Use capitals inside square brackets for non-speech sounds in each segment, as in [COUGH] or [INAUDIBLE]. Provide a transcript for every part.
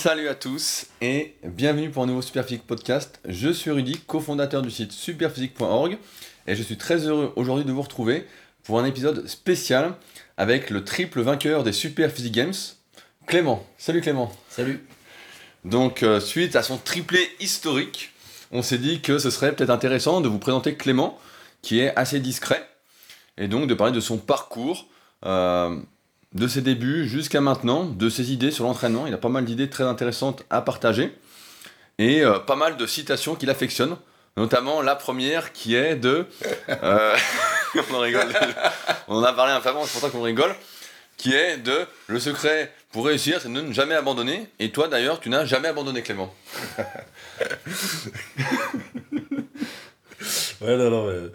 Salut à tous et bienvenue pour un nouveau Superphysique podcast. Je suis Rudy, cofondateur du site superphysique.org et je suis très heureux aujourd'hui de vous retrouver pour un épisode spécial avec le triple vainqueur des Superphysique Games, Clément. Salut Clément. Salut. Donc euh, suite à son triplé historique, on s'est dit que ce serait peut-être intéressant de vous présenter Clément qui est assez discret et donc de parler de son parcours. euh, de ses débuts jusqu'à maintenant, de ses idées sur l'entraînement. Il a pas mal d'idées très intéressantes à partager et euh, pas mal de citations qu'il affectionne, notamment la première qui est de. euh, [LAUGHS] on en rigole, on en a parlé un peu avant, c'est pour ça qu'on rigole. Qui est de le secret pour réussir, c'est de ne jamais abandonner. Et toi d'ailleurs, tu n'as jamais abandonné, Clément. Ouais, non, non, mais-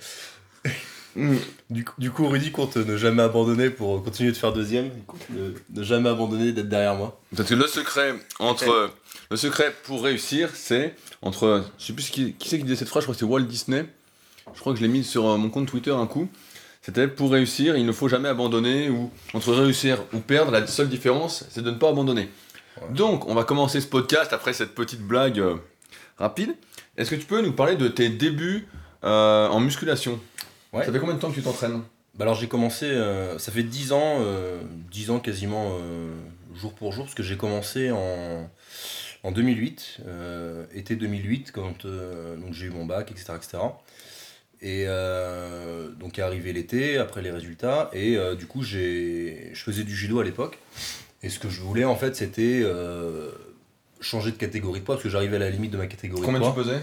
Du, coup- du coup, Rudy compte ne jamais abandonner pour continuer de faire deuxième. Il compte ne, ne jamais abandonner d'être derrière moi. Parce que le secret entre le secret pour réussir, c'est entre je sais plus qui, qui c'est qui disait cette phrase, je crois que c'est Walt Disney. Je crois que je l'ai mis sur euh, mon compte Twitter un coup. C'était pour réussir, il ne faut jamais abandonner ou entre réussir ou perdre, la seule différence, c'est de ne pas abandonner. Ouais. Donc, on va commencer ce podcast après cette petite blague euh, rapide. Est-ce que tu peux nous parler de tes débuts euh, en musculation? Ouais. Ça fait combien de temps que tu t'entraînes? Bah alors j'ai commencé, euh, ça fait 10 ans, euh, 10 ans quasiment euh, jour pour jour, parce que j'ai commencé en, en 2008, euh, été 2008, quand donc j'ai eu mon bac, etc. etc. Et donc est arrivé l'été, après les résultats, et du coup j'ai, je faisais du judo à l'époque, et ce que je voulais en fait c'était changer de catégorie de poids, parce que j'arrivais à la limite de ma catégorie Combien de tu poids. pesais?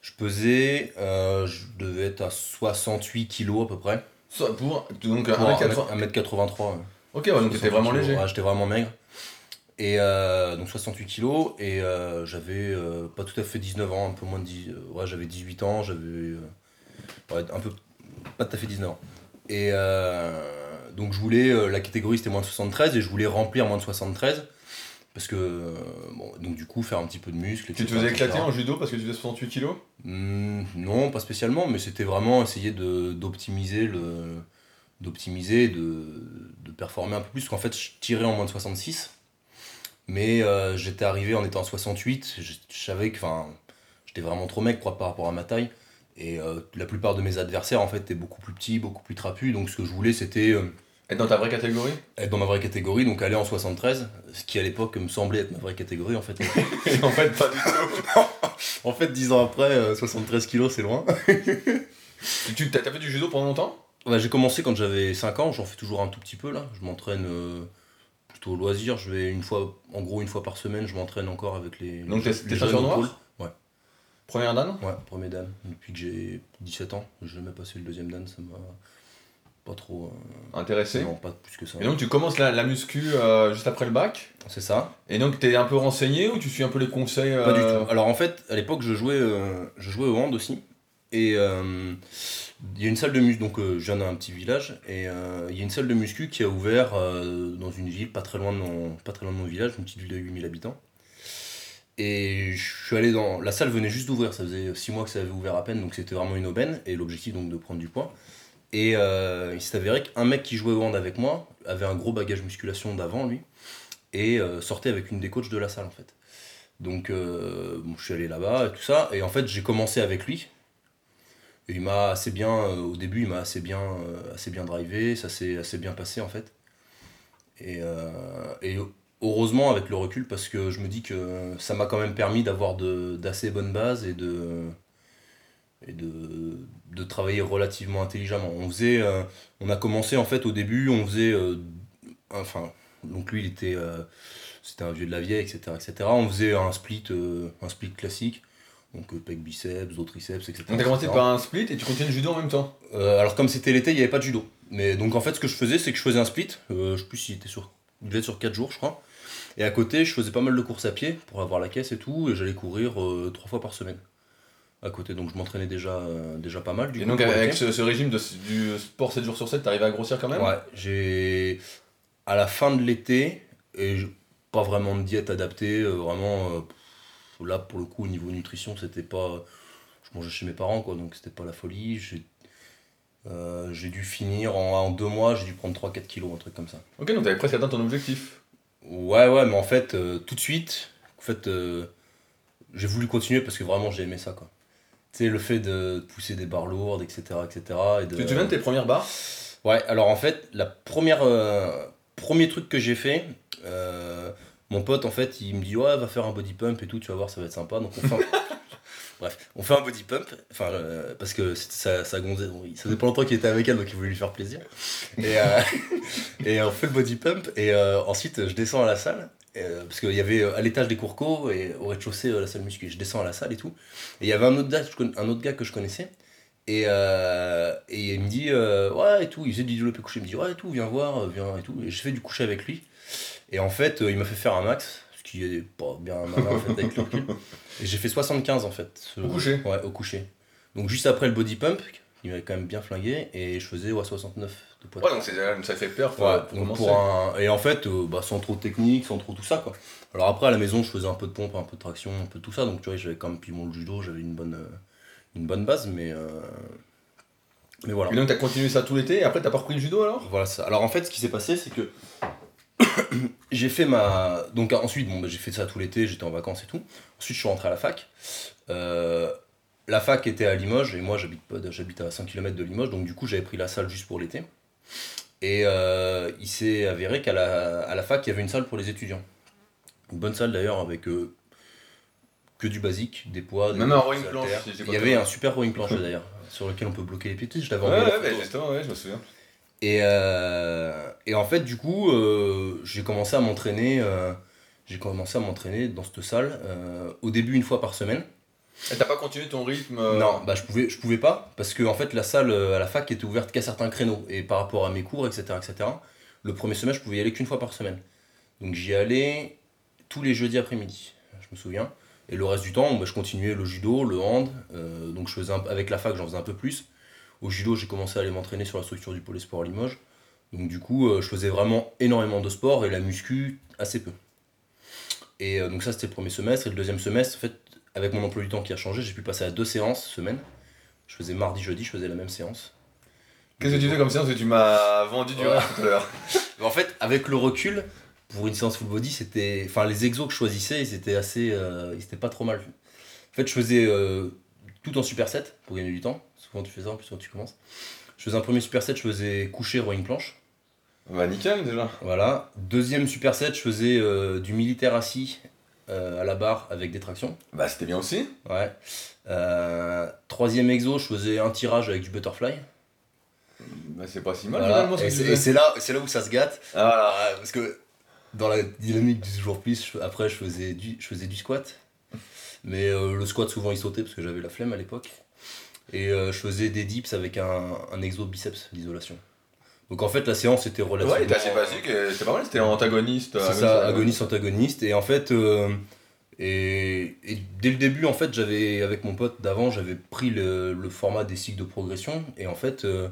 Je pesais, euh, je devais être à 68 kilos à peu près. Pour donc Pour 1m80. 1m83. ouais. Ok, ouais, donc t'étais vraiment léger. Ouais, j'étais vraiment maigre. Et euh, donc 68 kilos et euh, j'avais euh, pas tout à fait 19 ans, un peu moins de 10, euh, ouais, j'avais 18 ans, j'avais ouais, un peu pas tout à fait 19 ans. Et donc je voulais la catégorie c'était moins de 73 et je voulais remplir moins de 73 parce que euh, bon donc du coup faire un petit peu de muscle Tu te faisais éclater en judo parce que tu faisais 68 kilos? Hmm, non, pas spécialement, mais c'était vraiment essayer de d'optimiser le d'optimiser, de, de performer un peu plus. Parce qu'en fait, je tirais en moins de 66, mais euh, j'étais arrivé en étant en 68. Je, je savais que, enfin, j'étais vraiment trop mec par rapport à ma taille. Et euh, la plupart de mes adversaires, en fait, étaient beaucoup plus petits, beaucoup plus trapus. Donc, ce que je voulais, c'était Être dans ta vraie catégorie être dans ma vraie catégorie, donc aller en 73, ce qui à l'époque me semblait être ma vraie catégorie, en fait. [LAUGHS] En fait, pas du tout. [LAUGHS] en fait, 10 ans après, euh, 73 kilos, c'est loin. [LAUGHS] Tu- t'as fait du judo pendant longtemps? J'ai commencé quand j'avais 5 ans, j'en fais toujours un tout petit peu là. Je m'entraîne euh, plutôt au loisir, je vais une fois, en gros une fois par semaine, je m'entraîne encore avec les. Donc t'es ceinture noire. Ouais, Première dan? Ouais, premier dan. Depuis que j'ai 17 ans, j'ai jamais passé le deuxième dan, ça m'a pas trop. euh, Intéressé. non, pas plus que ça. Et donc tu commences la, la muscu euh, juste après le bac C'est ça Et donc t'es un peu renseigné ou tu suis un peu les conseils Pas du euh, tout. Alors en fait, à l'époque, je jouais, je jouais au hand aussi. Et il y a une salle de muscu, donc je viens d'un petit village, et il y a une salle de muscu qui a ouvert dans une ville pas très, loin de mon, pas très loin de mon village, une petite ville de 8000 habitants. Et je suis allé dans. La salle venait juste d'ouvrir, ça faisait 6 mois que ça avait ouvert à peine, donc c'était vraiment une aubaine, et l'objectif donc de prendre du poids. Et euh, il s'est avéré qu'un mec qui jouait au hand avec moi avait un gros bagage musculation d'avant, lui, et euh, sortait avec une des coachs de la salle en fait. Donc euh, je suis allé là-bas et tout ça, et en fait j'ai commencé avec lui. Et il m'a assez bien, au début il m'a assez bien, assez bien drivé, ça s'est assez bien passé en fait. Et, et heureusement avec le recul parce que je me dis que ça m'a quand même permis d'avoir d'assez bonnes bases et de, et de, de travailler relativement intelligemment. On faisait, euh, on a commencé en fait au début, on faisait, euh, enfin, donc lui il était, euh, c'était un vieux de la vieille, etc., etc. On faisait un split, un split classique, donc pec biceps, dos triceps, etc. Donc t'as commencé par un split et tu continues le judo en même temps alors comme c'était l'été, il n'y avait pas de judo. Mais donc en fait ce que je faisais c'est que je faisais un split, je sais plus s'il était sur, il devait être sur 4 jours je crois. Et à côté je faisais pas mal de courses à pied pour avoir la caisse et tout, et j'allais courir trois fois par semaine. À côté, donc je m'entraînais déjà, euh, déjà pas mal. Du Et coup, donc avec ce, ce régime de, du sport 7 jours sur 7, t'arrives à grossir quand même? Ouais, j'ai. À la fin de l'été, et je- pas vraiment de diète adaptée, euh, vraiment. euh, là, pour le coup, au niveau nutrition, c'était pas. Je mangeais chez mes parents, quoi, donc c'était pas la folie. J'ai j'ai dû finir en, en deux mois, j'ai dû prendre 3-4 kilos, un truc comme ça. Ok, donc t'avais presque atteint ton objectif. Ouais, ouais, mais en fait, tout de suite, En fait, j'ai voulu continuer parce que vraiment j'ai aimé ça quoi. Tu sais, le fait de pousser des barres lourdes, etc. etc. et de- Tu te souviens de tes premières barres? Ouais, alors en fait, la première, euh, premier truc que j'ai fait, euh, mon pote en fait, il me dit ouais, va faire un body pump et tout, tu vas voir, ça va être sympa. Donc on fait un... [LAUGHS] Bref, on fait un body pump, enfin euh, parce que sa gonzesse, bon, ça faisait pas longtemps qu'il était avec elle, donc il voulait lui faire plaisir. Et, [LAUGHS] et on fait le body pump et ensuite je descends à la salle. Euh, parce qu'il y avait euh, à l'étage des courcos et au rez-de-chaussée euh, la salle muscu. Je descends à la salle et tout. Et il y avait un autre gars, je un autre gars que je connaissais. Et, euh, et il me dit, euh, ouais, et tout, il faisait du développé couché. Il me dit, ouais, et tout, viens voir, viens, et tout. Et j'ai fait du coucher avec lui. Et en fait, il m'a fait faire un max, ce qui est pas bien malin en fait avec le recul. Et j'ai fait 75 en fait. Au coucher Ouais, au coucher. Donc juste après le body pump, il m'avait quand même bien flingué, et je faisais ouais, 69 de. Ouais, donc c'est déjà une sacrée perf Ouais, pour pour un... Et en fait, euh, bah, sans trop de technique, sans trop tout ça quoi. Alors après à la maison, je faisais un peu de pompe, un peu de traction, un peu de tout ça. Donc tu vois, j'avais quand même puis mon judo, j'avais une bonne, euh, une bonne base, mais. euh, Mais voilà. Et donc t'as continué ça tout l'été et après t'as pas repris le judo alors? Voilà ça. Alors en fait, ce qui s'est passé, c'est que [COUGHS] j'ai fait ma. Donc ensuite, bon, bah, j'ai fait ça tout l'été, j'étais en vacances et tout. Ensuite, je suis rentré à la fac. Euh, la fac était à Limoges et moi, j'habite pas, j'habite à 5 km de Limoges, donc du coup, j'avais pris la salle juste pour l'été. Et euh, il s'est avéré qu'à la, à la fac, il y avait une salle pour les étudiants. Une bonne salle d'ailleurs avec euh, que du basique, des poids, des Même un rowing planche, si j'ai pas Il y avait un super rowing planche d'ailleurs, sur lequel on peut bloquer les sais, Je t'avais Ouais, envoyé la ouais, photo. justement, ouais, je me souviens. Et, euh, et en fait, du coup, euh, j'ai commencé à m'entraîner. euh, j'ai commencé à m'entraîner dans cette salle. euh, au début, une fois par semaine. Et t'as pas continué ton rythme euh, Non, bah je pouvais, je pouvais pas parce que en fait la salle euh, à la fac était ouverte qu'à certains créneaux et par rapport à mes cours, etc., etc. Le premier semestre, je pouvais y aller qu'une fois par semaine. Donc j'y allais tous les jeudis après-midi, je me souviens. Et le reste du temps, bah, je continuais le judo, le hand. euh, donc je faisais un- avec la fac, j'en faisais un peu plus. Au judo, j'ai commencé à aller m'entraîner sur la structure du pôle sport Limoges. Donc du coup, je faisais vraiment énormément de sport et la muscu assez peu. Et donc ça, c'était le premier semestre. Et le deuxième semestre, en fait, avec mon emploi du temps qui a changé, j'ai pu passer à deux séances semaine. Je faisais mardi, jeudi, je faisais la même séance. Qu'est-ce que tu fais comme séance que tu m'as vendu du rêve tout à l'heure [LAUGHS] En fait, avec le recul, pour une séance full body, c'était. Enfin, les exos que je choisissais, ils étaient assez. euh, ils étaient pas trop mal. En fait, je faisais euh, tout en superset pour gagner du temps. Souvent, tu fais ça en plus quand tu commences. Je faisais un premier superset, je faisais coucher, rowing planche. Bah nickel déjà. Voilà. Deuxième superset, je faisais euh, du militaire assis euh, à la barre avec des tractions. Bah c'était bien aussi. Ouais. Euh, troisième exo, je faisais un tirage avec du butterfly. Bah c'est pas si mal Voilà. finalement ce Et que tu c'est fais. et c'est là, c'est là où ça se gâte. Ah, voilà. Ouais, parce que dans la dynamique du jour plus, je- après je faisais du, je faisais du squat. Mais euh, le squat, souvent il sautait parce que j'avais la flemme à l'époque. Et euh, je faisais des dips avec un, un exo biceps d'isolation. Donc en fait, la séance était relativement. Ouais, il était assez basique c'était pas mal, c'était antagoniste. C'est ça, agoniste, antagoniste. Et en fait, euh, et, et dès le début, en fait, j'avais, avec mon pote d'avant, j'avais pris le, le format des cycles de progression. Et en fait, euh,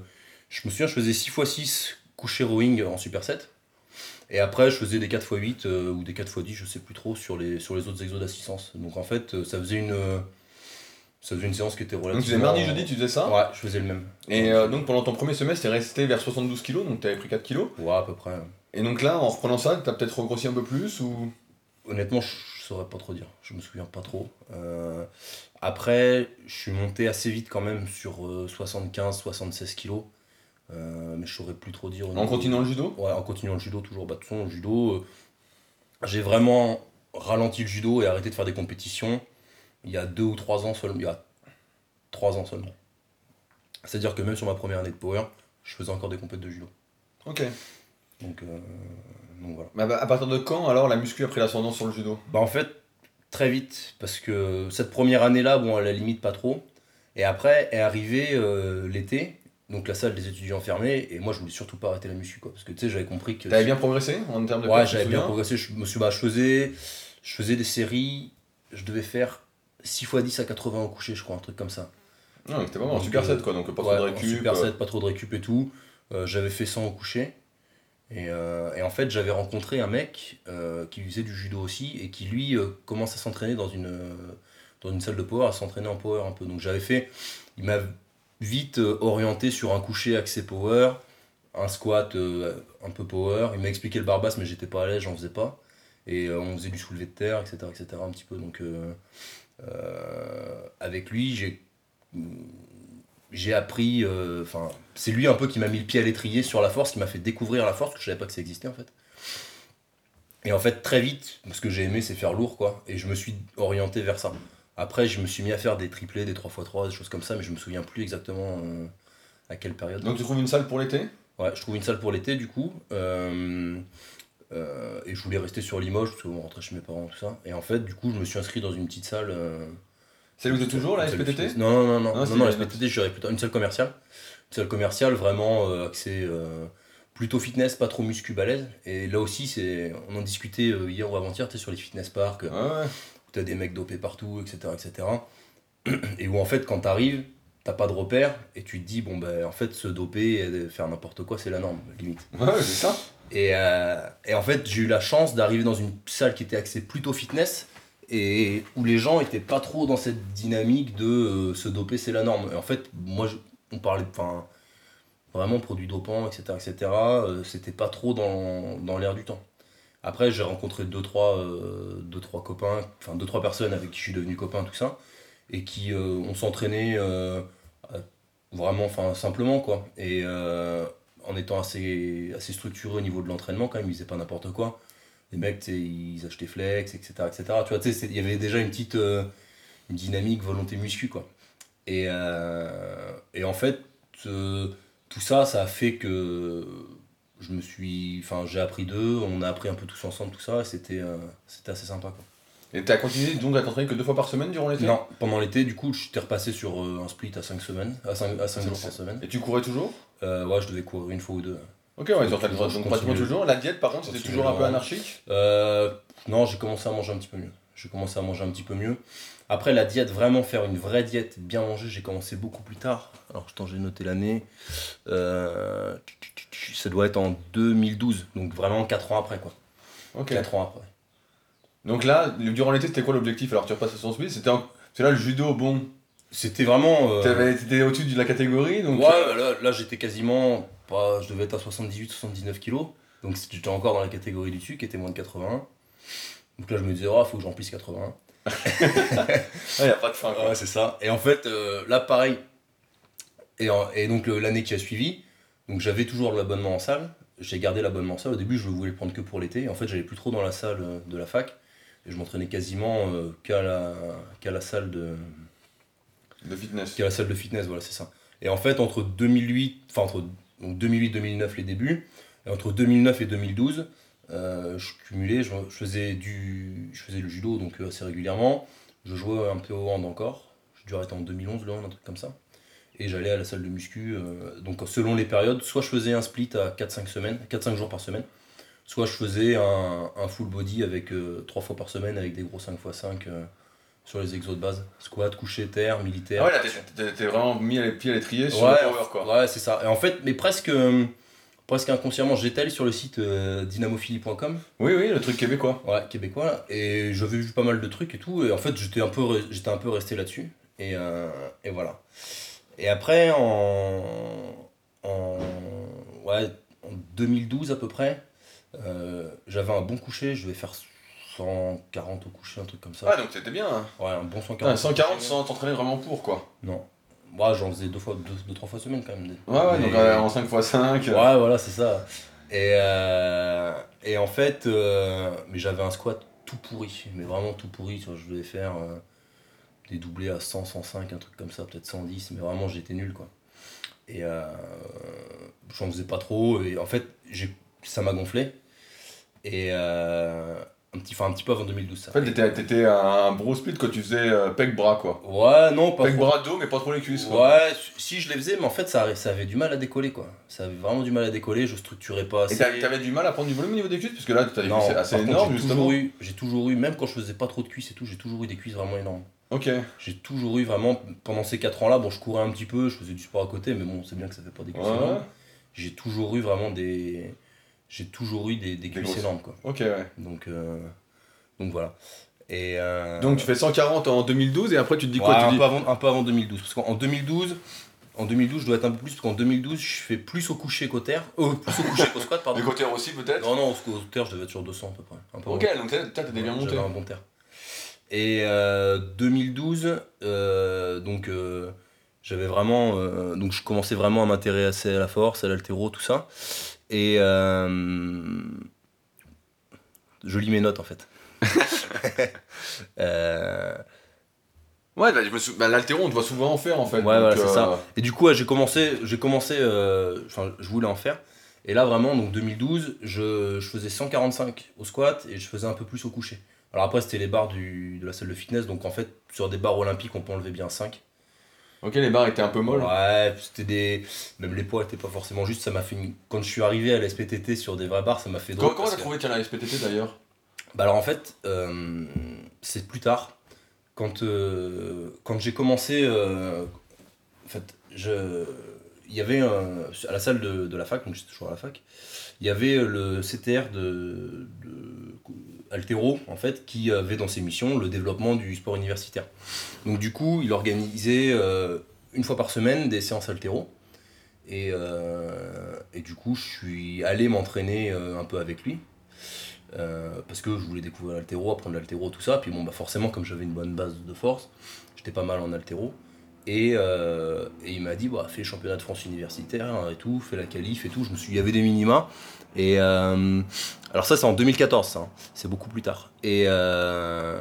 je me souviens, je faisais 6x6 couché rowing en superset. Et après, je faisais des 4x8 euh, ou des 4x10, je sais plus trop, sur les, sur les autres exos d'assistance. Donc en fait, euh, ça faisait une, euh, ça faisait une séance qui était Donc tu relativement... faisais mardi, jeudi, tu faisais ça. Ouais, je faisais le même. Et euh, donc pendant ton premier semestre, t'es resté vers 72 kilos, donc t'avais pris 4 kilos. Ouais, à peu près. Et donc là, en reprenant ça, t'as peut-être regrossi un peu plus ou? Honnêtement, je saurais pas trop dire. Je me souviens pas trop. Euh, après, je suis monté assez vite quand même sur 75-76 kilos. Euh, mais je saurais plus trop dire. En continuant le judo? Ouais, en continuant le judo, toujours. Bah, de toute façon, le judo, euh, j'ai vraiment ralenti le judo et arrêté de faire des compétitions il y a deux ou trois ans seulement. Il y a trois ans seulement. C'est-à-dire que même sur ma première année de power, je faisais encore des compétitions de judo. Ok. Donc, euh, donc voilà. Bah, bah, à partir de quand alors la muscu a pris l'ascendant sur le judo? Bah en fait, très vite, parce que cette première année-là, bon, à la limite pas trop. Et après est arrivé euh, l'été, donc la salle des étudiants fermée, et moi je voulais surtout pas arrêter la muscu, quoi. Parce que tu sais, j'avais compris que. T'avais bien progressé en termes de Ouais, j'avais bien progressé. Je, me suis, bah, je, faisais, je faisais des séries, je devais faire 6 x 10 à 80 au coucher, je crois, un truc comme ça. Non, c'était vraiment un super euh, set quoi, donc pas trop de en récup. Super euh, set, pas trop de récup et tout. Euh, j'avais fait 100 au coucher. Et, euh, et en fait, j'avais rencontré un mec euh, qui faisait du judo aussi et qui lui commence à s'entraîner dans une, dans une salle de power, à s'entraîner en power un peu. Donc j'avais fait, il m'a vite orienté sur un coucher axé power, un squat un peu power. Il m'a expliqué le barbasse, mais j'étais pas à l'aise, j'en faisais pas. Et on faisait du soulevé de terre, etc. etc. un petit peu. Donc avec lui, j'ai j'ai appris. euh, Enfin, c'est lui un peu qui m'a mis le pied à l'étrier sur la force, qui m'a fait découvrir la force, parce que je savais pas que ça existait en fait. Et en fait, très vite, ce que j'ai aimé, c'est faire lourd, quoi. Et je me suis orienté vers ça. Après, je me suis mis à faire des triplés, des 3x3, des choses comme ça, mais je me souviens plus exactement euh, à quelle période. Donc tu trouves une salle pour l'été? Ouais, je trouve une salle pour l'été du coup. Euh, euh, et je voulais rester sur Limoges parce qu'on rentrait chez mes parents, tout ça. Et en fait, du coup, je me suis inscrit dans une petite salle. euh, C'est où de toujours, de SPTT. Non, non, non, non, Ah, non, non, la une- SPTT, je dirais plutôt une salle commerciale. Une salle commerciale vraiment euh, axée euh, plutôt fitness, pas trop muscu balèze. Et là aussi, c'est, on en discutait euh, hier ou avant-hier, tu sur les fitness parks, Ouais, ouais. où t'as des mecs dopés partout, etc., etc. Et où en fait, quand t'arrives, t'as pas de repère et tu te dis, bon, ben en fait, se doper et faire n'importe quoi, c'est la norme, limite. Ouais, c'est ça. Et, euh, et en fait, j'ai eu la chance d'arriver dans une salle qui était axée plutôt fitness et où les gens étaient pas trop dans cette dynamique de euh, se doper, c'est la norme. Et en fait, moi, on parlait enfin, vraiment produits dopants, etc., etc. euh, C'était pas trop dans, dans l'air du temps. Après, j'ai rencontré deux trois, deux, trois copains, enfin deux, trois personnes avec qui je suis devenu copain, tout ça, et qui ont s'entraîné vraiment enfin, simplement, quoi. Et en étant assez, assez structuré au niveau de l'entraînement, quand même, ils faisaient pas n'importe quoi. Les mecs, ils achetaient flex, etc. etc. Tu vois, il y avait déjà une petite euh, une dynamique volonté muscu, quoi. Et, euh, et en fait, euh, tout ça, ça a fait que je me suis. Enfin, j'ai appris d'eux, on a appris un peu tous ensemble, tout ça, et c'était c'était assez sympa, quoi. Et t'as continué donc à t'entraîner que deux fois par semaine durant l'été? Non, pendant l'été, du coup, j'étais repassé sur un split à 5 semaines, à 5, à cinq jours par semaine. Et tu courais toujours? Euh, ouais, je devais courir une fois ou deux. Ok, ouais, donc, Toujours, donc je pratiquement toujours. La diète, par contre, c'était toujours un peu anarchique Euh, non, j'ai commencé à manger un petit peu mieux. J'ai commencé à manger un petit peu mieux. Après, la diète, vraiment faire une vraie diète, bien manger, j'ai commencé beaucoup plus tard. Alors, attends, j'ai noté l'année. Euh, ça doit être en 2012, donc vraiment 4 ans après, quoi. Ok. 4 ans après. Donc là, durant l'été, c'était quoi l'objectif? Alors tu repasses à son speed, c'était là le judo, bon, C'était vraiment. euh, t'avais- t'étais au-dessus de la catégorie, donc... Ouais, là, là, j'étais quasiment. Pas, je devais être à 78-79 kilos. Donc j'étais encore dans la catégorie du dessus, qui était moins de 81. Donc là, je me disais, oh, faut que j'en remplisse 81. [LAUGHS] Ouais, y a pas de fin, quoi. Ouais, c'est ça. Et en fait, euh, là, pareil. Et, en- et donc, le- l'année qui a suivi, donc j'avais toujours l'abonnement en salle. J'ai gardé l'abonnement en salle. Au début, je voulais le prendre que pour l'été. En fait, j'allais plus trop dans la salle euh, de la fac. Et je m'entraînais quasiment euh, qu'à la, qu'à la salle de, Qui est la salle de fitness, voilà, c'est ça. Et en fait, entre 2008, enfin entre 2008-2009 les débuts, et entre 2009 et 2012, euh, je cumulais, je, je faisais du, je faisais le judo donc euh, assez régulièrement. Je jouais un peu au hand encore. J'ai dû arrêter en 2011 le hand, un truc comme ça. Et j'allais à la salle de muscu. euh, donc selon les périodes, soit je faisais un split à 4-5 semaines, 4-5 jours par semaine, soit je faisais un, un full body avec 3 fois par semaine avec des gros 5x5 euh, sur les exos de base. Squat, coucher, terre, militaire. Ah ouais, là, t'es- vraiment mis les pieds à l'étrier sur Ouais, le power, quoi. Ouais, c'est ça. Et en fait, mais presque, euh, presque inconsciemment, j'étais allé sur le site euh, dynamophilie.com, Oui, oui, le truc québécois. ouais, québécois, là, et j'avais vu pas mal de trucs et tout, et en fait, j'étais un peu, j'étais un peu resté là-dessus, et, euh, et voilà. Et après, en, en, ouais, en 2012 à peu près, j'avais un bon coucher, je devais faire 140 au coucher, un truc comme ça. Ah, donc t'étais bien. hein. Ouais, un bon 140. Putain, au 140 coucher. sans t'entraîner vraiment pour, quoi. Non. Ouais, j'en faisais deux fois, deux, deux, trois fois semaine quand même. Ouais, ouais, Mais- donc euh, en 5x5. Ouais, voilà, c'est ça. Et, euh, et en fait, euh, mais j'avais un squat tout pourri, mais vraiment tout pourri. Tu vois, je devais faire euh, des doublés à 100, 105, un truc comme ça, peut-être 110, mais vraiment j'étais nul quoi. Et euh, j'en faisais pas trop, et en fait, j'ai, ça m'a gonflé. Et euh, un, petit, enfin, un petit peu avant 2012, ça. En fait, t'étais- t'étais un bro split quand tu faisais euh, pec bras, quoi. Ouais, non, pas Pec trop. bras dos, mais pas trop les cuisses, quoi. Ouais, si je les faisais, mais en fait, ça, ça avait du mal à décoller quoi. Ça avait vraiment du mal à décoller, je structurais pas Et assez. t'avais t'avais du mal à prendre du volume au niveau des cuisses? Parce que là, t'as des Non, cuisses par assez contre, énormes, j'ai justement. toujours eu, j'ai toujours eu, même quand je faisais pas trop de cuisses et tout, j'ai toujours eu des cuisses vraiment énormes. Ok. J'ai toujours eu vraiment, pendant ces 4 ans-là, bon, je courais un petit peu, je faisais du sport à côté, mais bon, c'est bien que ça fait pas des cuisses Ouais. énormes. J'ai toujours eu vraiment des. J'ai toujours eu des, des cuisses grosses. énormes, quoi. Ok, ouais. Donc, euh, donc voilà. Et. euh, Donc tu fais 140 en 2012 et après tu te dis ouais, quoi un, dis peu avant, un peu avant 2012. Parce qu'en 2012, En 2012, je dois être un peu plus, parce qu'en 2012, je fais plus au coucher qu'au terre. Euh, plus au coucher qu'au squat, pardon. [LAUGHS] Du côté aussi peut-être? Non, non, au terre, je devais être sur 200 à peu près. Un peu Ok, donc t'as t'as bien monté. J'avais un bon terre. Et euh, 2012, euh, donc j'avais vraiment, donc je commençais vraiment à m'intéresser à la force, à l'altéro, tout ça. Et euh, je lis mes notes en fait. [LAUGHS] Euh, Ouais, bah, je me sou- bah, l'altéro, on te voit souvent en faire en fait. Ouais, voilà, c'est euh, ça. Et du coup, j'ai commencé, j'ai commencé, euh, enfin, je voulais en faire. Et là, vraiment, donc 2012, je, je faisais 145 au squat et je faisais un peu plus au coucher. Alors après, c'était les barres du, de la salle de fitness, donc en fait, sur des barres olympiques, on peut enlever bien 5. Ok, les barres étaient un peu molles. Ouais, c'était des. Même les poids étaient pas forcément justes, ça m'a fait une... Quand je suis arrivé à la SPTT sur des vraies barres, ça m'a fait drôle. Comment t'as que- trouvé tiens, la SPTT d'ailleurs? Bah alors en fait, euh, c'est plus tard. Quand, euh, quand j'ai commencé, euh, en fait, je, il y avait à la salle de, de la fac, donc j'étais toujours à la fac, il y avait le CTR de, de Altero, en fait, qui avait dans ses missions le développement du sport universitaire. Donc du coup, il organisait euh, une fois par semaine des séances Altero. Et, euh, du coup, je suis allé m'entraîner euh, un peu avec lui. Parce que je voulais découvrir l'altéro, apprendre l'altéro, tout ça. Puis bon, bah forcément, comme j'avais une bonne base de force, j'étais pas mal en altéro. Et, et il m'a dit, bah, fais les championnats de France universitaire et tout, fais la qualif et tout. Je me suis, il y avait des minima. Et alors ça, c'est en 2014, ça, hein. c'est beaucoup plus tard. Et, euh,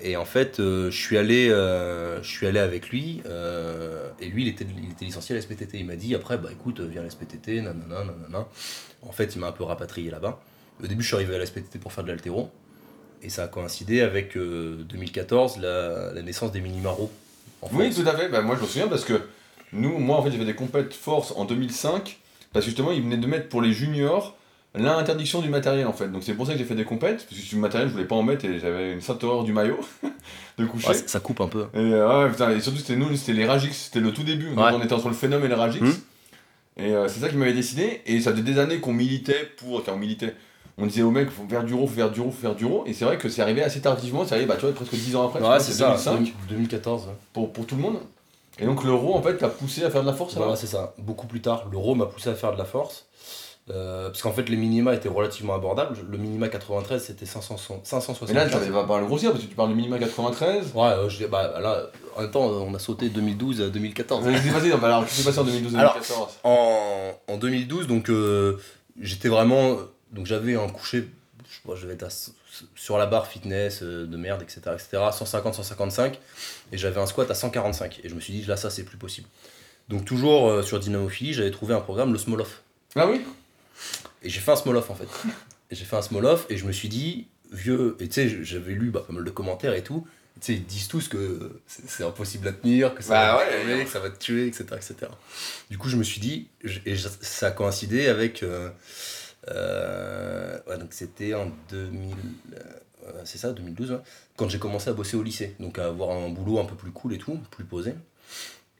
et en fait, euh, je suis allé, euh, je suis allé avec lui. et lui, il était, il était licencié à la SPTT. Il m'a dit après, bah écoute, viens à la SPTT, nanana, nanana. En fait, il m'a un peu rapatrié là-bas. Au début, je suis arrivé à la SPTT pour faire de l'altéro. Et ça a coïncidé avec euh, 2014, la, la naissance des Minimaro. en Oui, tout à fait. Bah, moi, je me souviens parce que nous, moi, en fait, j'avais des compètes force en 2005 parce que justement, ils venaient de mettre pour les juniors l'interdiction du matériel en fait. Donc c'est pour ça que j'ai fait des compètes parce que du matériel, je voulais pas en mettre et j'avais une sainte horreur du maillot [LAUGHS] de coucher. Ouais, ça ça coupe un peu. Et, euh, ouais, putain, et surtout, c'était nous, c'était les Ragix, c'était le tout début. Ouais. on était entre le Phénom et les Ragix. Hmm. Et euh, c'est ça qui m'avait décidé. Et ça faisait des années qu'on militait pour. Enfin, on militait. On disait aux mecs, faut faire du raw, faut faire du raw, faut faire du raw. Et c'est vrai que c'est arrivé assez tardivement. C'est arrivé, bah, tu vois, presque 10 ans après. Ouais, c'est ça, 2005 2014. ouais. pour, pour tout le monde. Et donc le raw, en fait, t'a poussé à faire de la force Voilà, alors c'est ça. Beaucoup plus tard, l'euro m'a poussé à faire de la force. Euh, parce qu'en fait, les minima étaient relativement abordables. Le minima 93, c'était 500 560. Mais là, tu vas pas le grossir parce que tu parles du minima 93. Ouais, euh, je bah, là, en même temps, on a sauté 2012 à 2014. Vas-y, vas-y, non, bah alors, qui s'est passé en 2012-2014 Alors, En, en 2012, donc euh, j'étais vraiment. Donc j'avais un coucher, je sais pas, je devais être à- sur la barre fitness de merde, etc. etc. 150, 155. Et j'avais un squat à 145. Et je me suis dit, là, ça, c'est plus possible. Donc toujours sur Dynamophilie, j'avais trouvé un programme, le Small Off. Ah oui? Et j'ai fait un small off en fait. J'ai fait un small off et je me suis dit, vieux, et tu sais, j'avais lu bah, pas mal de commentaires et tout. Tu sais, ils disent tous que c'est impossible à tenir, que ça, Bah va, ouais, te crever, ouais. que ça va te tuer, etc., etc. Du coup, je me suis dit, et ça a coïncidé avec. euh, euh, ouais, donc c'était en 2000. euh, c'est ça, 2012, ouais, quand j'ai commencé à bosser au lycée. Donc à avoir un boulot un peu plus cool et tout, plus posé.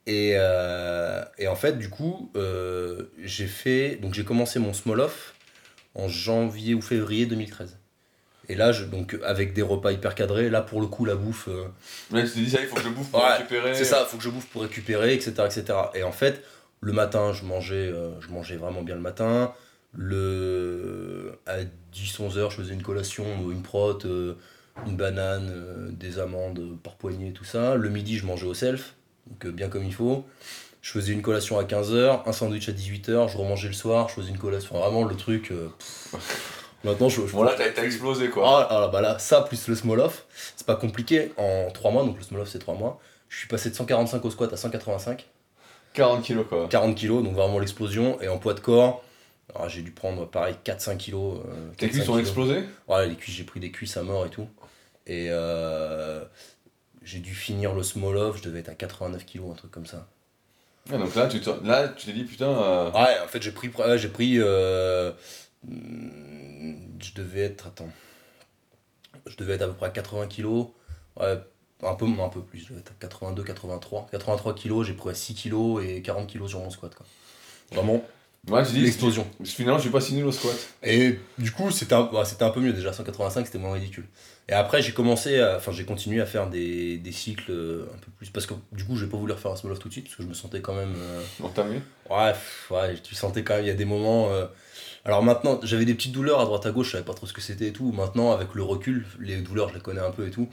Et, euh, et en fait, du coup, j'ai fait. Donc j'ai commencé mon small off en janvier ou février 2013. Et là, je, donc avec des repas hyper cadrés, là pour le coup, la bouffe, euh, Là, tu t'es dit, ça, il faut que je bouffe pour Ouais, récupérer. c'est ça, faut que je bouffe pour récupérer, etc. etc. Et en fait, le matin, je mangeais, euh, je mangeais vraiment bien le matin. Le... À 10-11 heures, je faisais une collation, euh, une prot, euh, une banane, euh, des amandes par poignée, tout ça. Le midi, je mangeais au self, donc bien comme il faut. Je faisais une collation à 15h, un sandwich à 18h, je remangeais le soir, je faisais une collation. Enfin, vraiment le truc. euh. Maintenant, je, je Bon, là, t'as explosé quoi. ah, ah, bah là, ça plus le small off, c'est pas compliqué. En 3 mois, donc le small off c'est 3 mois, je suis passé de 145 au squat à 185, 40 kilos quoi. 40 kilos, donc vraiment l'explosion. Et en poids de corps, alors, j'ai dû prendre pareil 4-5 kilos. euh, Tes 4-5 cuisses ont explosé? Ouais, les cuisses, j'ai pris des cuisses à mort et tout. Et euh, j'ai dû finir le small off, je devais être à 89 kilos, un truc comme ça. Ouais, donc là, tu te- là, tu t'es dit, putain. euh, Ouais, en fait, j'ai pris. j'ai euh, je devais être. Attends. Je devais être à peu près à 80 kilos. Ouais, un peu, un peu plus. Je devais être à 82, 83. 83 kilos, j'ai pris à 6 kilos et 40 kilos sur mon squat. Quoi. Vraiment, Ouais, tu dis, l'explosion. finalement, je suis pas si nul au squat. Et du coup, c'était un, bah, c'était un peu mieux déjà. 185, c'était moins ridicule. Et après, j'ai commencé, à- enfin, j'ai continué à faire des, des cycles euh, un peu plus. Parce que du coup, j'ai pas voulu refaire un small off tout de suite, parce que je me sentais quand même. euh, Entamé. Ouais, pff, ouais, tu sentais quand même, il y a des moments. euh, Alors maintenant, j'avais des petites douleurs à droite à gauche, je savais pas trop ce que c'était et tout. Maintenant, avec le recul, les douleurs, je les connais un peu et tout.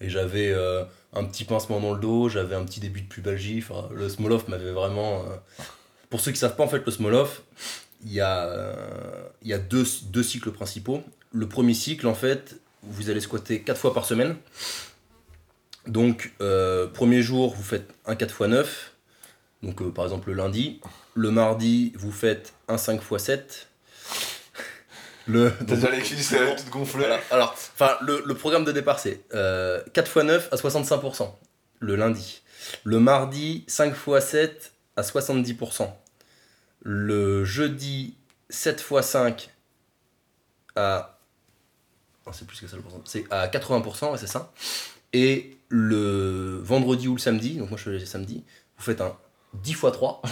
Et j'avais euh, un petit pincement dans le dos, j'avais un petit début de pubalgie. Enfin, le small off m'avait vraiment. euh, Pour ceux qui savent pas, en fait, le small off, il y a, il y a deux, deux cycles principaux. Le premier cycle, en fait, vous allez squatter 4 fois par semaine. Donc, euh, premier jour, vous faites un 4 x 9. Donc, euh, par exemple, le lundi. Le mardi, vous faites un 5 x 7. Le, T'as déjà les cuisses euh, toutes gonflées. voilà. Alors, enfin, le, le programme de départ, c'est euh, 4 x 9 à 65%, le lundi. Le mardi, 5 x 7 à 70%. Le jeudi, 7 x 5 à... C'est plus que ça le pourcentage. C'est à 80%, ouais, c'est ça. Et le vendredi ou le samedi, donc moi je fais le samedi, vous faites un 10 x 3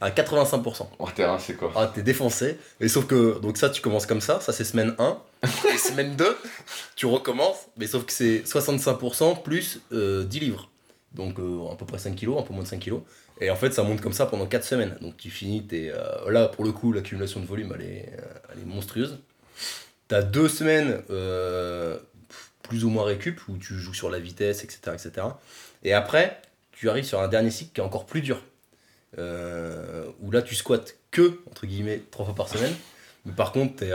à 85%. Oh, t'es rincé quoi? Ah, t'es défoncé. Et sauf que, donc ça, tu commences comme ça, ça c'est semaine 1. [LAUGHS] Et semaine 2, tu recommences, mais sauf que c'est 65% plus euh, 10 livres. Donc euh, à peu près 5 kilos, un peu moins de 5 kilos. Et en fait, ça monte comme ça pendant 4 semaines. Donc tu finis, t'es, euh, là pour le coup, l'accumulation de volume, elle est, euh, elle est monstrueuse. T'as deux semaines euh, plus ou moins récup, où tu joues sur la vitesse, etc., etc. Et après, tu arrives sur un dernier cycle qui est encore plus dur. Euh, où là, tu squattes que, entre guillemets, trois fois par semaine. Mais par contre, t'es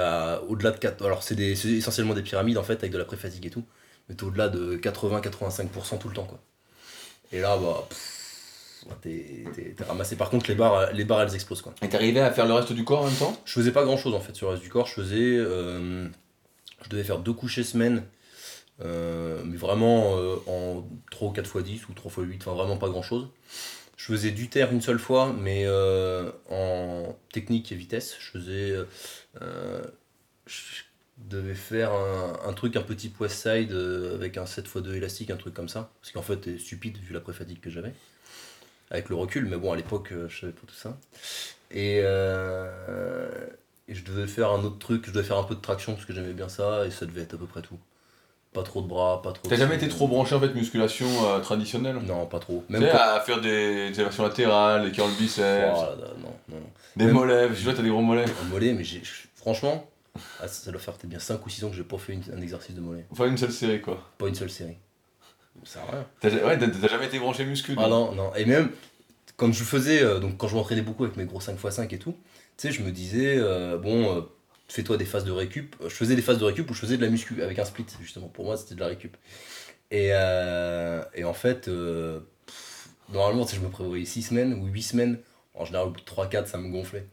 au-delà de 4. Alors, c'est essentiellement des pyramides en fait, avec de la pré-fatigue et tout. Mais t'es au-delà de 80-85% tout le temps, quoi. Et là, bah. T'es ramassé. Par contre, les barres, les barres, elles explosent, quoi. Et t'arrivais à faire le reste du corps en même temps? Je faisais pas grand chose en fait sur le reste du corps. Je faisais. euh, je devais faire deux couchées semaine. euh, mais vraiment euh, en 3 ou 4 x 10 ou 3 x 8, enfin vraiment pas grand chose. Je faisais du terre une seule fois, mais en technique et vitesse. Je faisais. je devais faire un, un truc un type Westside euh, avec un 7x2 élastique, un truc comme ça. Parce qu'en fait, c'est stupide vu la pré-fatigue que j'avais. Avec le recul, mais bon, à l'époque, euh, je savais pas tout ça. Et, euh, et je devais faire un autre truc, je devais faire un peu de traction parce que j'aimais bien ça, et ça devait être à peu près tout. Pas trop de bras, pas trop T'as jamais été trop branché en fait musculation euh, traditionnelle? Non, pas trop. Tu Même sais, quand- à faire des, des élévations latérales, des curls biceps, Oh là là, non, non, non. des même- mollets, je vois t'as des gros mollets. Un mollet, mais franchement, ah, ça, doit faire peut-être bien 5 ou 6 ans que j'ai pas fait une- un exercice de mollet. Enfin une seule série quoi. Pas une seule série. À rien. T'as ouais, t'as- jamais été branché muscu Ah non, non. Et même, quand je faisais, euh, donc quand je m'entraînais beaucoup avec mes gros 5x5 et tout, tu sais, je me disais, euh, bon, euh, fais-toi des phases de récup. Je faisais des phases de récup où je faisais de la muscu avec un split, justement. Pour moi, c'était de la récup. Et, et en fait, pff, normalement, tu sais, je me prévoyais 6 semaines ou 8 semaines. En général, au bout de 3-4, ça me gonflait.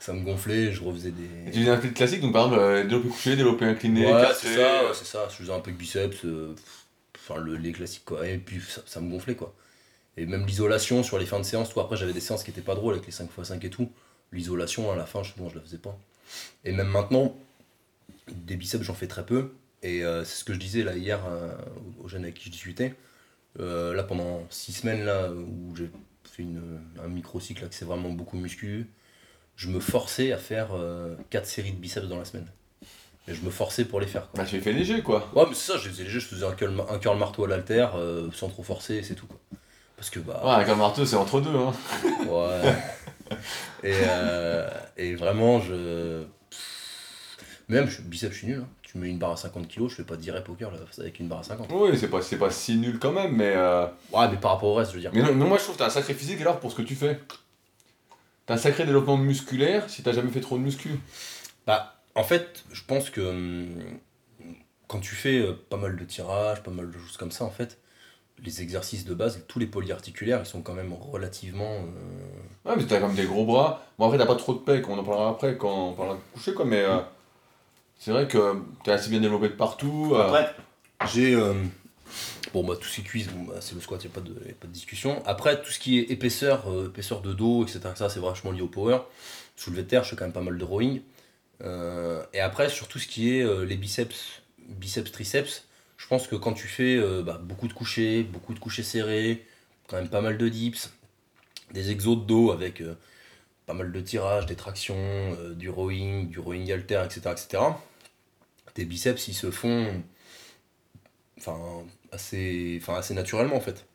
Ça me gonflait, je refaisais Et des. tu faisais un split classique donc par exemple développé couché, développé incliné, Ouais, cassé. c'est ça, ouais, c'est ça. Je faisais un peu de biceps, enfin le- les classiques quoi. Et puis ça, me gonflait quoi. Et même l'isolation sur les fins de séance, toi après j'avais des séances qui étaient pas drôles avec les 5x5 et tout. L'isolation à la fin, je, bon, je la faisais pas. Et même maintenant, des biceps j'en fais très peu. Et euh, c'est ce que je disais là hier euh, aux jeunes avec qui je discutais. Euh, là pendant 6 semaines là où j'ai fait un micro-cycle que c'est vraiment beaucoup muscu, je me forçais à faire 4 séries de biceps dans la semaine. Et je me forçais pour les faire. Quoi. Bah tu les fais léger quoi. Ouais, mais c'est ça, je faisais léger, je faisais un curl, un curl marteau à l'altère euh, sans trop forcer, c'est tout quoi. Parce que bah. Ouais, un marteau c'est entre deux hein. Ouais. [LAUGHS] et, euh, et vraiment, je. Même, je, biceps, je suis nul. hein. Tu mets une barre à 50 kg, je fais pas 10 reps au curl là, avec une barre à 50. Oui, c'est pas, c'est pas si nul quand même, mais. euh, Ouais, mais par rapport au reste, je veux dire. Mais non, mais moi je trouve que t'as un sacré physique alors pour ce que tu fais. T'as un sacré développement musculaire si t'as jamais fait trop de muscu. Bah, en fait, je pense que hum, quand tu fais euh, pas mal de tirages, pas mal de choses comme ça, en fait, les exercices de base, tous les polyarticulaires, ils sont quand même relativement. euh, Ouais, mais t'as quand même des gros bras. Bon, après, t'as pas trop de pecs, on en parlera après quand on parlera de coucher, quoi, mais euh, c'est vrai que t'es assez bien développé de partout. euh, Après, j'ai. euh, bon, bah, tous ces cuisses, bon, bah, c'est le squat, il n'y a, pas de- y a pas de discussion. Après, tout ce qui est épaisseur, euh, épaisseur de dos, etc., ça, c'est vachement lié au power. Soulevé de terre, je fais quand même pas mal de rowing. Euh, et après, sur tout ce qui est euh, les biceps, biceps, triceps, je pense que quand tu fais euh, bah, beaucoup de couchers, beaucoup de couchers serrés, quand même pas mal de dips, des exos de dos avec pas mal de tirages, des tractions, du rowing, du rowing alter, etc., etc., tes biceps, ils se font enfin, assez, enfin, assez naturellement, en fait.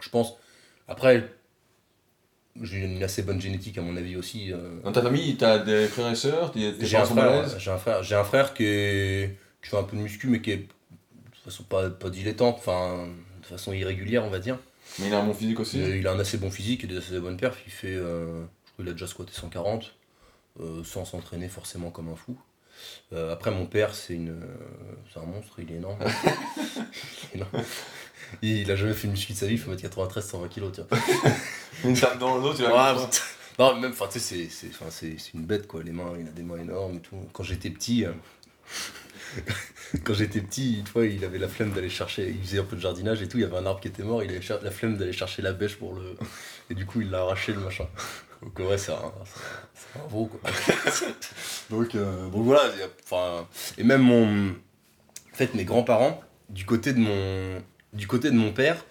Je pense. Après, j'ai une assez bonne génétique, à mon avis, aussi. euh. Dans ta famille, t'as des frères et sœurs J'ai un, frère, j'ai un frère, qui, est, qui fait un peu de muscu, mais qui est de toute façon pas, pas dilettante, enfin, de façon irrégulière, on va dire. Mais il a un bon physique aussi Mais il a un assez bon physique et des assez bonnes perfs. Il fait, euh, je crois qu'il a déjà squatté 140, euh, sans s'entraîner forcément comme un fou. Euh, après, mon père, c'est une, euh, c'est un monstre, il est énorme. [LAUGHS] il, est énorme. Il a jamais fait une muscu de sa vie, il faut mettre 93, 120 kg, tu vois. [LAUGHS] Une tape dans le dos, tu Ouais, vas bon. non, même, enfin, tu sais, c'est- une bête, quoi. Les mains, il a des mains énormes et tout. Quand j'étais petit, euh, [LAUGHS] quand j'étais petit, une fois, il avait la flemme d'aller chercher, il faisait un peu de jardinage et tout. Il y avait un arbre qui était mort, il avait la flemme d'aller chercher la bêche pour le. [LAUGHS] Et du coup, il l'a arraché, le machin. Donc, ouais, c'est un, c'est un- veau, quoi. donc, euh, donc voilà, enfin. Et même mon. En fait, mes grands-parents, du côté de mon. Du côté de mon père,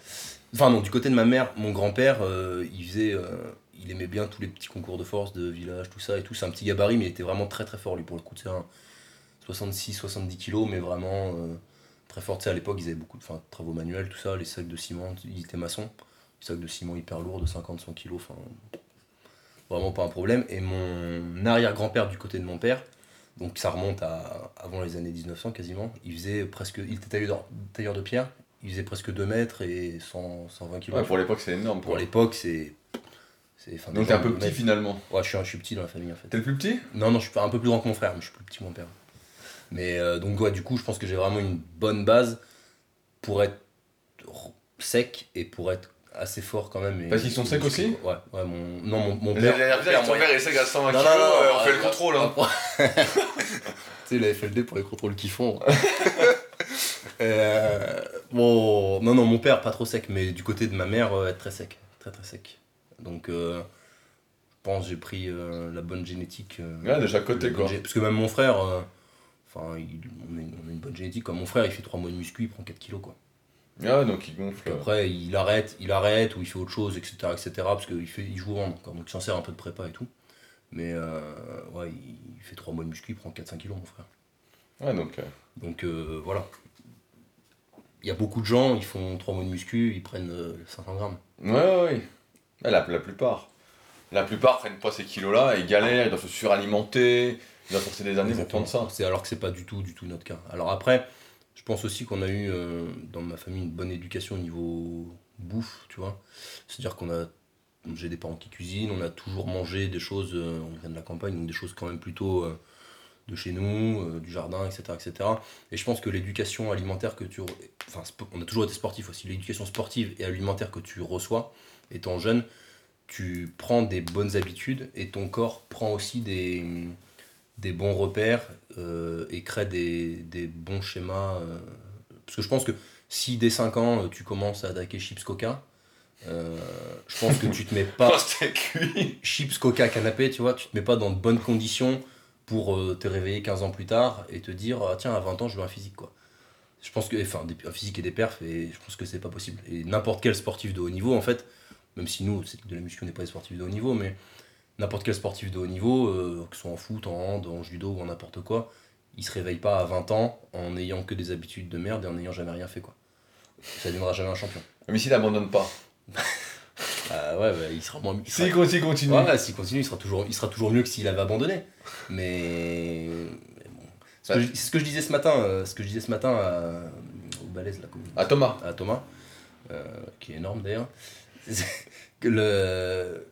Enfin non, du côté de ma mère, mon grand-père, euh, il faisait, euh, il aimait bien tous les petits concours de force, de village, tout ça et tout. C'est un petit gabarit, mais il était vraiment très très fort lui pour le coup. C'est un 66-70 kilos, mais vraiment euh, très fort. Tu sais, à l'époque, ils avaient beaucoup de travaux manuels, tout ça, les sacs de ciment, il était maçon. Les sacs de ciment hyper lourds de 50-100 kilos, enfin vraiment pas un problème. Et mon arrière-grand-père du côté de mon père, donc ça remonte à avant les années 1900 quasiment, il faisait presque, il était tailleur de pierre, il faisait presque 2 mètres et 100, 120 kilos. Ouais, pour l'époque, c'est énorme. Pour l'époque, c'est. Donc t'es un peu petit finalement. Ouais, je suis, un- je suis petit dans la famille en fait. T'es le plus petit? Non, non, je suis un peu plus grand que mon frère, mais je suis plus petit que mon père. Mais euh, donc, ouais, du coup, je pense que j'ai vraiment une bonne base pour être sec et pour être assez fort quand même. Parce qu'ils sont secs aussi Ouais, ouais, mon. Non, mon, mon père. ton père essaie à 120 Non, kilos, non, non, euh, on fait le ouais. contrôle. Hein. [LAUGHS] tu sais, la FLD pour les contrôles qu'ils font. [LAUGHS] Euh, bon, non, non, mon père, pas trop sec, mais du côté de ma mère, euh, être très sec. Très, très sec. Donc, euh, je pense que j'ai pris euh, la bonne génétique. euh, Ouais, chaque côté quoi. gé- Parce que même mon frère, enfin, il- on, a une, on a une bonne génétique. Comme mon frère, il fait 3 mois de muscu, il prend 4 kilos, quoi. Ah donc il gonfle. Après, il arrête, il arrête, ou il fait autre chose, etc., etc., parce qu'il fait, il joue au hand, quoi. donc il s'en sert un peu de prépa et tout. Mais euh, ouais, il, il fait 3 mois de muscu, il prend 4-5 kilos, mon frère. Ouais, donc. euh, Donc euh, voilà. Il y a beaucoup de gens, ils font 3 mois de muscu, ils prennent euh, 500 grammes. Ouais, ouais, La, la plupart. La plupart prennent pas ces kilos-là et galèrent, ils doivent se suralimenter, ils doivent passer des années pour prendre ça. C'est alors que c'est pas du tout, du tout notre cas. Alors après, je pense aussi qu'on a eu euh, dans ma famille une bonne éducation au niveau bouffe, tu vois. C'est-à-dire qu'on a, j'ai des parents qui cuisinent, on a toujours mangé des choses, euh, on vient de la campagne, donc des choses quand même plutôt euh, de chez nous, euh, du jardin, etc., etc. Et je pense que l'éducation alimentaire que tu, enfin, on a toujours été sportif aussi, l'éducation sportive et alimentaire que tu reçois étant jeune, tu prends des bonnes habitudes et ton corps prend aussi des, des bons repères euh, et crée des, des bons schémas. euh, parce que je pense que si dès 5 ans tu commences à attaquer chips coca, euh, je pense que tu te mets pas [LAUGHS] chips coca canapé, tu vois, tu te mets pas dans de bonnes conditions pour euh, te réveiller 15 ans plus tard et te dire ah, tiens à 20 ans je veux un physique quoi. Je pense que enfin un physique et des perfs et je pense que c'est pas possible. Et n'importe quel sportif de haut niveau en fait, même si nous c'est de la muscu on n'est pas des sportifs de haut niveau mais n'importe quel sportif de haut niveau euh, que ce soit en foot, en hand, en judo ou en n'importe quoi, il se réveille pas à 20 ans en ayant que des habitudes de merde et en n'ayant jamais rien fait quoi. Ça deviendra jamais un champion. Mais s'il n'abandonne pas. [LAUGHS] Ah ouais, bah, il sera moins il sera- S'il continue, continue. Ouais, ouais, s'il continue, il sera toujours, il sera toujours mieux que s'il avait abandonné. Mais, mais bon. Ouais. C'est ce que je disais ce matin, euh, ce que je disais ce matin à- au balèze, là, comme- À Thomas. à Thomas, euh, qui est énorme d'ailleurs. [LAUGHS] Que le,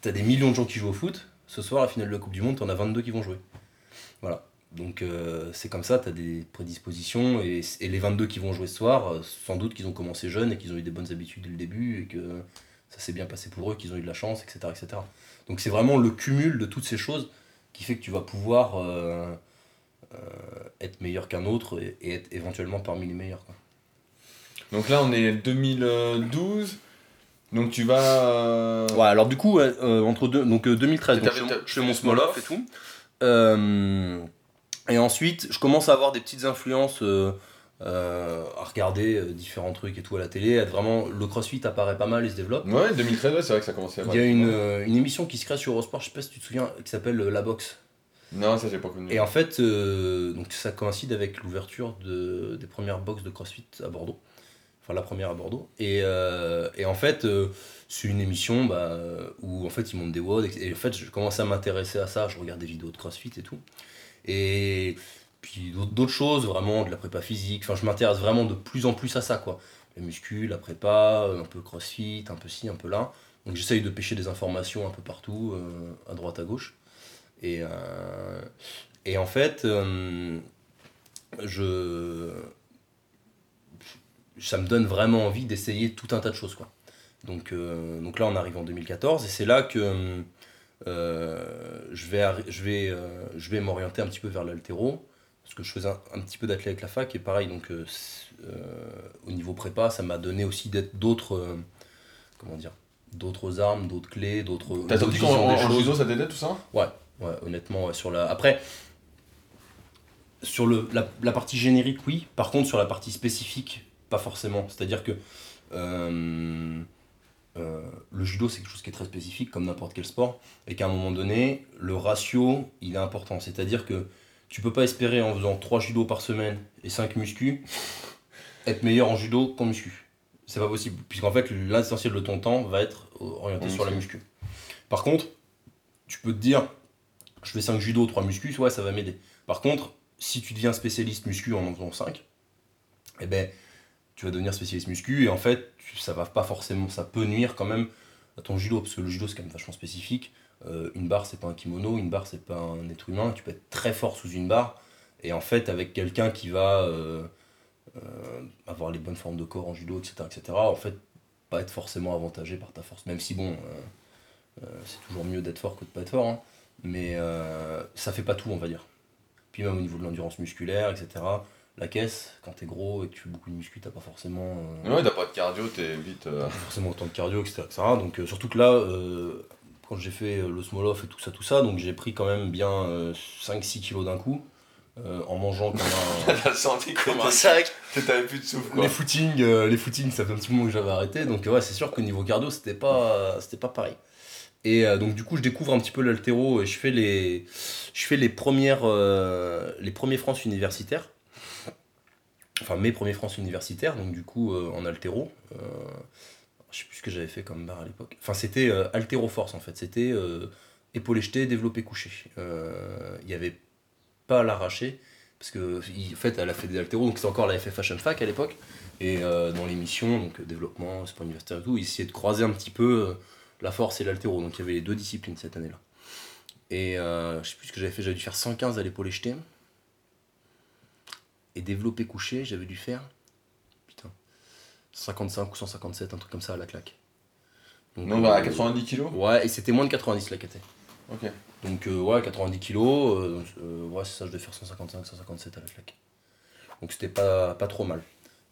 t'as des millions de gens qui jouent au foot. Ce soir, la finale de la Coupe du Monde, t'en as 22 qui vont jouer. Voilà. Donc euh, c'est comme ça, t'as des prédispositions et, et les 22 qui vont jouer ce soir, euh, sans doute qu'ils ont commencé jeunes et qu'ils ont eu des bonnes habitudes dès le début et que ça s'est bien passé pour eux, qu'ils ont eu de la chance, etc. etc. Donc c'est vraiment le cumul de toutes ces choses qui fait que tu vas pouvoir euh, euh, être meilleur qu'un autre et, et être éventuellement parmi les meilleurs. quoi. Donc là, on est 2012. Donc tu vas. euh, Ouais, alors du coup, euh, entre deux, donc euh, 2013, Et donc, je, fais mon- t'as- je fais mon small off et tout. Euh, et ensuite, je commence à avoir des petites influences euh, à regarder euh, différents trucs et tout à la télé. Être vraiment, le crossfit apparaît pas mal et se développe. Ouais, 2013, ouais, c'est vrai que ça commençait à Il y a une, euh, une émission qui se crée sur Eurosport, je sais pas si tu te souviens, qui s'appelle La Boxe. Non, ça j'ai pas connu. Et en fait, donc ça coïncide avec l'ouverture de, des premières boxes de CrossFit à Bordeaux. Enfin, la première à Bordeaux. Et, et en fait, c'est une émission bah, où en fait ils montent des WOD. Et, et en fait, je commençais à m'intéresser à ça. Je regarde des vidéos de CrossFit et tout. Et puis d'autres choses, vraiment de la prépa physique. Enfin, je m'intéresse vraiment de plus en plus à ça, quoi. La muscu, la prépa, un peu CrossFit, un peu ci, un peu là. Donc j'essaye de pêcher des informations un peu partout, euh, à droite, à gauche. Et, euh, en fait, euh, je, ça me donne vraiment envie d'essayer tout un tas de choses. Quoi. Donc, euh, donc là, on arrive en 2014 et c'est là que euh, je vais, je vais, euh, je vais m'orienter un petit peu vers l'altéro. Parce que je faisais un, un petit peu d'athlète avec la fac et pareil, donc euh, euh, au niveau prépa, ça m'a donné aussi d'être d'autres. euh, comment dire D'autres armes, d'autres clés, d'autres. T'as senti qu'en judo ça t'aidait tout ça? Ouais, honnêtement, ouais, sur la. Après, sur le, la, la partie générique, oui. Par contre, sur la partie spécifique, pas forcément. C'est-à-dire que euh, euh, le judo, c'est quelque chose qui est très spécifique, comme n'importe quel sport, et qu'à un moment donné, le ratio, il est important. C'est-à-dire que tu peux pas espérer en faisant 3 judo par semaine et 5 muscu être meilleur en judo qu'en muscu. C'est pas possible, puisqu'en fait, l'essentiel de ton temps va être orienté En sur la muscu. Par contre, tu peux te dire, je fais 5 judo, 3 muscu, ouais, ça va m'aider. Par contre, si tu deviens spécialiste muscu en en faisant 5, eh ben, tu vas devenir spécialiste muscu et en fait, ça va pas forcément, ça peut nuire quand même à ton judo parce que le judo c'est quand même vachement spécifique. Euh, une barre c'est pas un kimono, une barre c'est pas un être humain, tu peux être très fort sous une barre et en fait, avec quelqu'un qui va euh, euh, avoir les bonnes formes de corps en judo, etc., etc., en fait, pas être forcément avantagé par ta force, même si bon, c'est toujours mieux d'être fort que de pas être fort, hein. mais ça fait pas tout, on va dire. Puis même au niveau de l'endurance musculaire, etc., la caisse, quand t'es gros et que tu fais beaucoup de muscu, t'as pas forcément, euh, Ouais, t'as pas de cardio, t'es vite. euh, pas forcément autant de cardio, etc. etc. Donc euh, surtout que là, euh, quand j'ai fait euh, le small off et tout ça, tout ça, donc j'ai pris quand même bien euh, 5-6 kilos d'un coup, euh, en mangeant comme un, [LAUGHS] T'as senti comme un sac. T'avais plus de souffle quoi. Les footings, euh, les footings, ça fait un petit moment que j'avais arrêté, donc ouais, c'est sûr qu'au niveau cardio, c'était pas, c'était pas pareil. Et euh, donc du coup, je découvre un petit peu l'altéro et je fais les, je fais les premières, euh, les premiers France universitaires. Enfin, mes premiers France universitaires, donc du coup euh, en altéro. Je sais plus ce que j'avais fait comme barre à l'époque. Enfin, c'était euh, altéro force en fait. C'était euh, épaulé jeté, développé couché. Euh, Il y avait pas à l'arracher parce que en fait, elle a fait des altéros, donc c'est encore la FF Fashion Fac à l'époque. Et euh, dans l'émission, donc euh, développement, sport universitaire et tout, ils essayaient de croiser un petit peu la force et l'altéro. Donc il y avait les deux disciplines cette année-là. Et je sais plus ce que j'avais fait, j'avais dû faire 115 à l'épaule jeté. Et développé couché, j'avais dû faire 55 ou 157, un truc comme ça à la claque. Donc, Non, bah, à euh, 90 kilos Ouais, et c'était moins de 90 la KT. Ok. Donc euh, ouais, 90 kilos, euh, euh, ouais, c'est ça, je devais faire 155, 157 à la claque. Donc c'était pas, pas trop mal.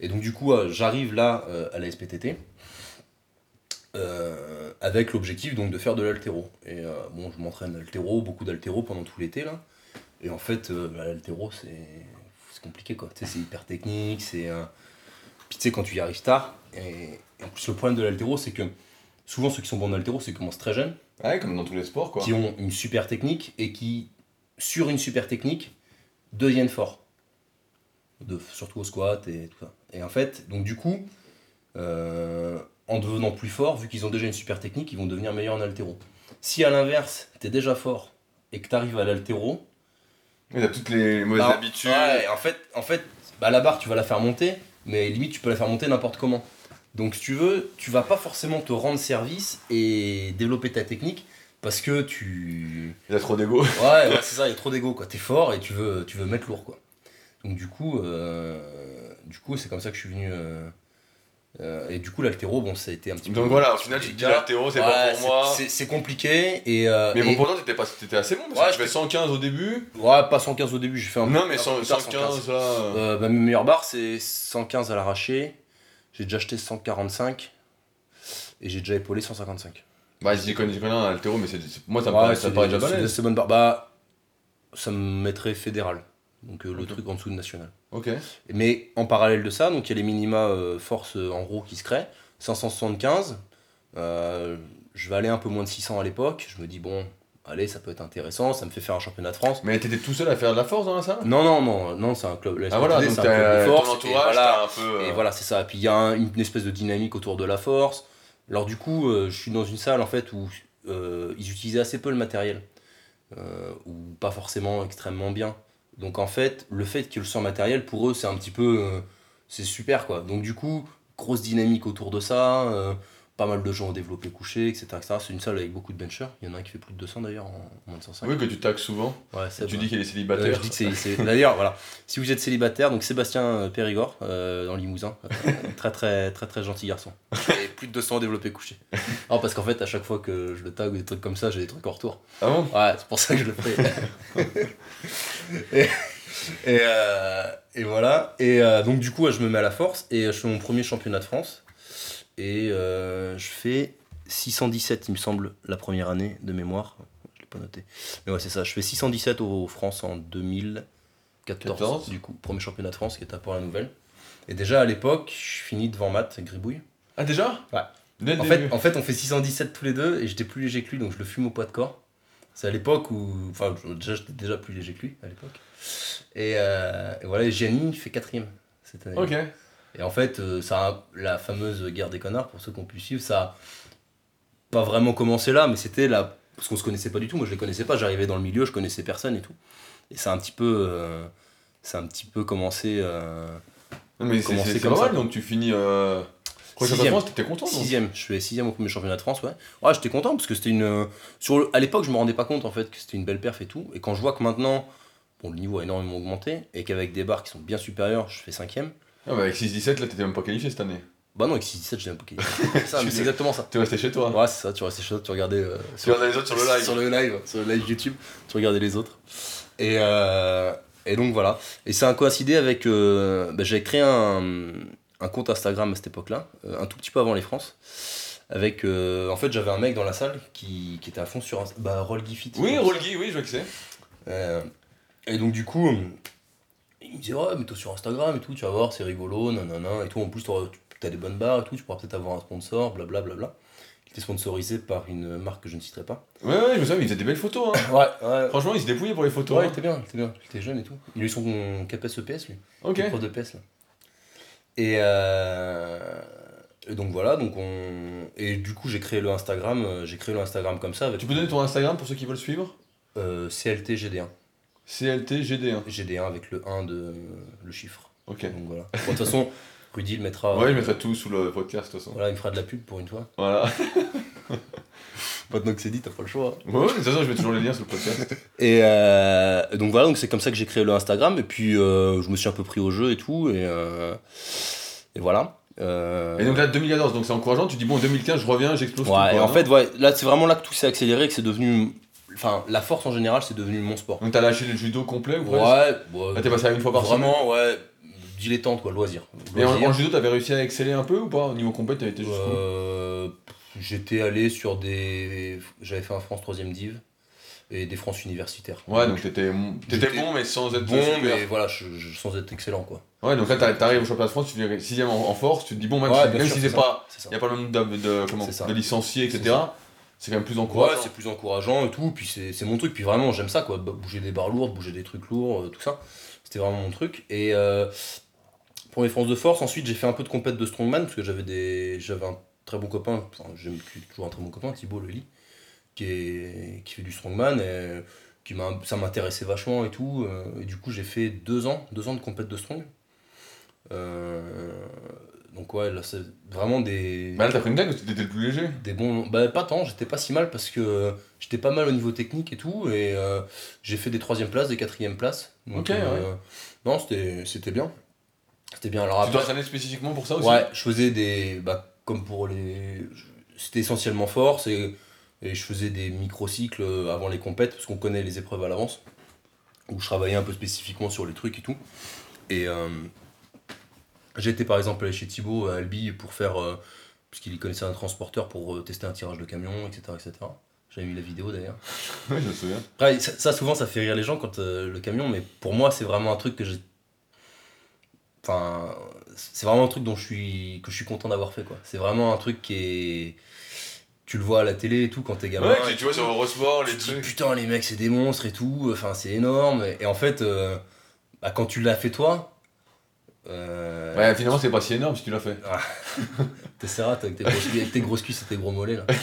Et donc du coup, euh, j'arrive là à la SPTT avec l'objectif donc de faire de l'altéro. Et bon, je m'entraîne d'altéro, beaucoup d'altéro pendant tout l'été là. Et en fait, bah, l'altéro c'est c'est compliqué quoi. Tu sais, c'est hyper technique, c'est. Puis tu sais, quand tu y arrives tard, et, et en plus le problème de l'altéro c'est que souvent ceux qui sont bons en altéro, c'est qu'ils commencent très jeunes Ouais, comme dans tous les sports quoi. qui ont une super technique et qui, sur une super technique, deviennent forts. De, surtout au squat et tout ça. Et en fait, donc du coup, euh, en devenant plus fort, vu qu'ils ont déjà une super technique, ils vont devenir meilleurs en altéro. Si à l'inverse, tu es déjà fort et que tu arrives à l'altéro, Mais t'as toutes les mauvaises alors, habitudes. ouais, en fait, en fait bah, la barre, tu vas la faire monter, mais limite, tu peux la faire monter n'importe comment. Donc, si tu veux, tu vas pas forcément te rendre service et développer ta technique parce que tu. Il a trop d'ego. Ouais, ouais, c'est ça, il y a trop d'ego, quoi. T'es fort et tu veux, tu veux mettre lourd, quoi. Donc, du coup, euh, du coup c'est comme ça que je suis venu. euh, euh, et du coup, l'altéro, bon, ça a été un petit peu. Donc voilà, au final, tu te dis l'altéro, c'est Ouais, pas pour moi. c'est- compliqué et. euh, Mais bon, et- pourtant, t'étais pas- assez bon parce Ouais, que tu fais j'étais- 115 au début. Ouais, pas 115 au début, j'ai fait un Non, peu- mais un peu 100 plus tard, 115 là. Euh, bah, mes meilleures barres, c'est 115 à l'arraché. J'ai déjà acheté 145. Et j'ai déjà épaulé 155. Bah, je dis connais, je connais un altéro, mais c'est, moi ça me Ouais, paraît, ça déjà C'est bonne barre. Bah, ça me mettrait fédéral. Donc euh, le truc en dessous de national. Ok. Mais en parallèle de ça, donc il y a les minima euh, force euh, en gros qui se créent. 575. euh, je vais aller un peu moins de 600 à l'époque. Je me dis, bon, allez, ça peut être intéressant. Ça me fait faire un championnat de France. Mais t'étais tout seul à faire de la force dans la salle? Non, non, non, non, c'est un club. la Ah voilà, c'est un club de ton force. et entourage, voilà, t'as un peu. et euh, voilà, c'est ça. Puis il y a un- une espèce de dynamique autour de la force. Alors du coup, je suis dans une salle en fait où ils utilisaient assez peu le matériel, ou pas forcément extrêmement bien. Donc en fait, le fait qu'ils le sans matériel, pour eux, c'est un petit peu, euh, c'est super quoi. Donc du coup, grosse dynamique autour de ça. Pas mal de gens au développé couché, etc. etc. C'est une salle avec beaucoup de benchers. Il y en a un qui fait plus de 200 d'ailleurs en moins de 105. Oui, que tu taxes souvent. Ouais, tu dis qu'il est Euh, célibataire. je dis que c'est- c'est. D'ailleurs, voilà. Si vous êtes célibataire, donc Sébastien euh, Périgord, euh, dans Limousin, euh, très très très très gentil garçon. Et plus de 200 développés couchés. Non, parce qu'en fait, à chaque fois que je le tag ou des trucs comme ça, j'ai des trucs en retour. Ah bon? Ouais, c'est pour ça que je le fais. [LAUGHS] et, et, euh, et voilà. Et euh, donc, du coup, je me mets à la force et je fais mon premier championnat de France. Et euh, je fais 617, il me semble, la première année de mémoire. Je l'ai pas noté. Mais ouais, c'est ça. Je fais 617 au France en 2014. 14. Du coup, premier championnat de France qui est à Port-la-Nouvelle. Et déjà à l'époque, je finis devant Matt Gribouille. Ah déjà? Ouais. Dès En début. fait, en fait, on fait 617 tous les deux et j'étais plus léger que lui, donc je le fume au poids de corps. C'est à l'époque où. Enfin, déjà, j'étais déjà plus léger que lui à l'époque. Et, euh, et voilà, Gianni fait quatrième cette année. Ok. Et en fait, euh, ça la fameuse guerre des connards, pour ceux qui ont pu suivre, ça a pas vraiment commencé là, mais c'était là. Parce qu'on se connaissait pas du tout, moi je les connaissais pas, j'arrivais dans le milieu, je connaissais personne et tout. Et ça a un petit peu. euh, ça a un petit peu commencé. euh, Non, mais c'est- comme pas ça. donc tu finis. Euh... Sixième. France, t'étais content Sixième, je fais sixième au premier championnat de France, ouais. Ouais, j'étais content parce que c'était une. euh, Sur le- À l'époque, je me rendais pas compte en fait que c'était une belle perf et tout. Et quand je vois que maintenant, bon, le niveau a énormément augmenté et qu'avec des barres qui sont bien supérieures, je fais cinquième. Ah bah avec 6-17, là t'étais même pas qualifié cette année. Bah non, avec 6-17, j'ai un peu qualifié. [LAUGHS] C'est ça, mais c'est exactement ça. T'es resté chez toi. Ouais, c'est ça, tu restais chez toi, tu regardais. euh, Tu regardais les autres sur le live. Sur le live, sur le live YouTube, tu regardais les autres. Et, euh, et donc voilà. Et ça a coïncidé avec. euh, bah, J'avais créé un, un compte Instagram à cette époque-là, euh, un tout petit peu avant les France. Avec. euh, en fait, j'avais un mec dans la salle qui, qui était à fond sur. Insta- Bah, Roll Giffit. Oui, Rolgi, oui, je vois que c'est. Euh, et donc, du coup, il me disait, ouais, mets-toi sur Instagram et tout, tu vas voir, c'est rigolo, nanana, et tout. En plus, t'auras- t'as des bonnes barres et tout, tu pourras peut-être avoir un sponsor, blablabla. Il était sponsorisé par une marque que je ne citerai pas. Ouais, ouais, je me souviens, il faisait des belles photos. Hein. [LAUGHS] Ouais, ouais. Franchement, il se débrouillait pour les photos. Ouais, il hein. était bien, il était bien. Il était jeune et tout. Il a eu son CAPES EPS, lui. Ok. Prof de PS, là. Et, euh, et donc voilà, donc on... Et du coup, j'ai créé le Instagram, euh, j'ai créé le Instagram comme ça avec Tu peux donner ton Instagram pour ceux qui veulent suivre? Euh, CLT GD1. CLT GD1. GD1 avec le 1 de le chiffre. Ok. Donc voilà. Bon, De toute façon, Rudy le mettra. Ouais, je mettrai tout sous le podcast de toute façon. Voilà, il me fera de la pub pour une fois. Voilà. [LAUGHS] Maintenant que c'est dit, t'as pas le choix. Ouais, ouais, de toute façon, je mets toujours les liens sous le podcast. Et euh, donc voilà, donc c'est comme ça que j'ai créé le Instagram. Et puis euh, je me suis un peu pris au jeu et tout. Et, euh, et voilà. Euh, Et donc là, 2014, donc c'est encourageant. Tu dis, bon, en 2015, je reviens, j'explose. Ouais, et en fait, ouais, là, c'est vraiment là que tout s'est accéléré, que c'est devenu. Enfin, la force en général, c'est devenu mon sport. Donc t'as lâché le judo complet ou presque Ouais, ouais. Là, t'es passé à une fois par semaine Vraiment, ouais, dilettante, quoi, loisir. Et en, judo, t'avais réussi à exceller un peu ou pas? Au niveau complet, t'avais été jusqu'où? Euh, J'étais allé sur des. J'avais fait un France 3ème Div et des France universitaires. Ouais, donc t'étais bon, mais sans être bon, super. mais voilà, je, je- sans être excellent, quoi. Ouais, donc là, t'arri- t'arrives au championnat de France, tu deviens sixième en, en force, tu te dis, bon, même Ouais, si, même si c'est pas. Il n'y a pas le nombre de, comment, de licenciés, etc. C'est quand même plus Ouais, encourageant. c'est plus encourageant et tout, puis c'est mon truc, puis vraiment j'aime ça quoi, b- bouger des barres lourdes, bouger des trucs lourds, euh, tout ça, c'était vraiment mon truc. Et euh, pour mes forces de force, ensuite j'ai fait un peu de compète de strongman, parce que j'avais des j'avais un très bon copain, enfin j'ai toujours un très bon copain, Thibaut Lely, qui, est, qui fait du strongman, et qui m'a ça m'intéressait vachement et tout, euh, et du coup j'ai fait deux ans, deux ans de compète de strong. Euh, donc ouais, là c'est vraiment des Bah là, t'as pris une claque parce que t'étais le plus léger. des bons bah pas tant j'étais pas si mal parce que j'étais pas mal au niveau technique et tout et euh, j'ai fait des troisième places des quatrième places. Donc, Ok, euh, non c'était c'était bien. C'était bien. Alors Tu t'entraînais spécifiquement pour ça aussi ouais je faisais des bah comme pour les c'était essentiellement force et, et je faisais des microcycles avant les compètes parce qu'on connaît les épreuves à l'avance. Où je travaillais un peu spécifiquement sur les trucs et tout. Et euh, J'étais par exemple allé chez Thibaut à Albi pour faire. euh, parce qu'il y connaissait un transporteur pour euh, tester un tirage de camion, etc. etc. J'avais mis la vidéo d'ailleurs. [LAUGHS] Oui, je me souviens. Après, ça, ça, souvent, ça fait rire les gens quand euh, le camion, mais pour moi, c'est vraiment un truc que j'ai. Enfin, c'est vraiment un truc dont je suis, que je suis content d'avoir fait, quoi. C'est vraiment un truc qui est. Tu le vois à la télé et tout quand t'es gamin. Ouais, que tu vois sur Eurosport, tu les trucs. putain, les mecs, c'est des monstres et tout. Enfin, c'est énorme. Et en fait, euh, bah, quand tu l'as fait toi. Euh, Ouais, finalement, c'est pas si énorme si tu l'as fait. [LAUGHS] Avec tes grosses, avec tes grosses cuisses et tes gros mollets là. [LAUGHS]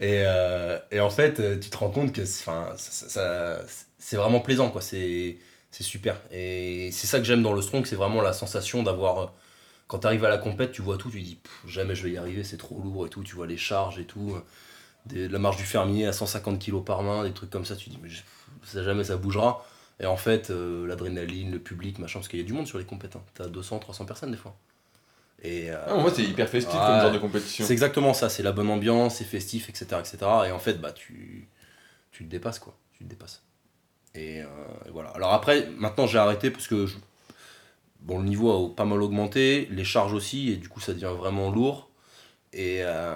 et, euh, et en fait, euh, tu te rends compte que c'est- 'fin, ça, ça- c'est vraiment plaisant, quoi. C'est c'est super. Et c'est ça que j'aime dans le strong, c'est vraiment la sensation d'avoir. Quand t'arrives à la compète, tu vois tout, tu dis jamais je vais y arriver, c'est trop lourd et tout. Tu vois les charges et tout. des- la marche du fermier à 150 kg par main, des trucs comme ça. Tu dis mais je- ça, jamais ça bougera. Et en fait, euh, l'adrénaline, le public, machin, parce qu'il y a du monde sur les compètes. Hein. T'as 200, 300 personnes des fois. Et, euh, Ah, c'est hyper festif Ouais. comme genre de compétition. c'est exactement ça, c'est la bonne ambiance, c'est festif, etc., etc. Et en fait, bah, tu, tu te dépasses, quoi. Tu te dépasses. Et, euh, et voilà. Alors après, maintenant, j'ai arrêté parce que je- bon, le niveau a pas mal augmenté, les charges aussi, et du coup, ça devient vraiment lourd. Et, euh,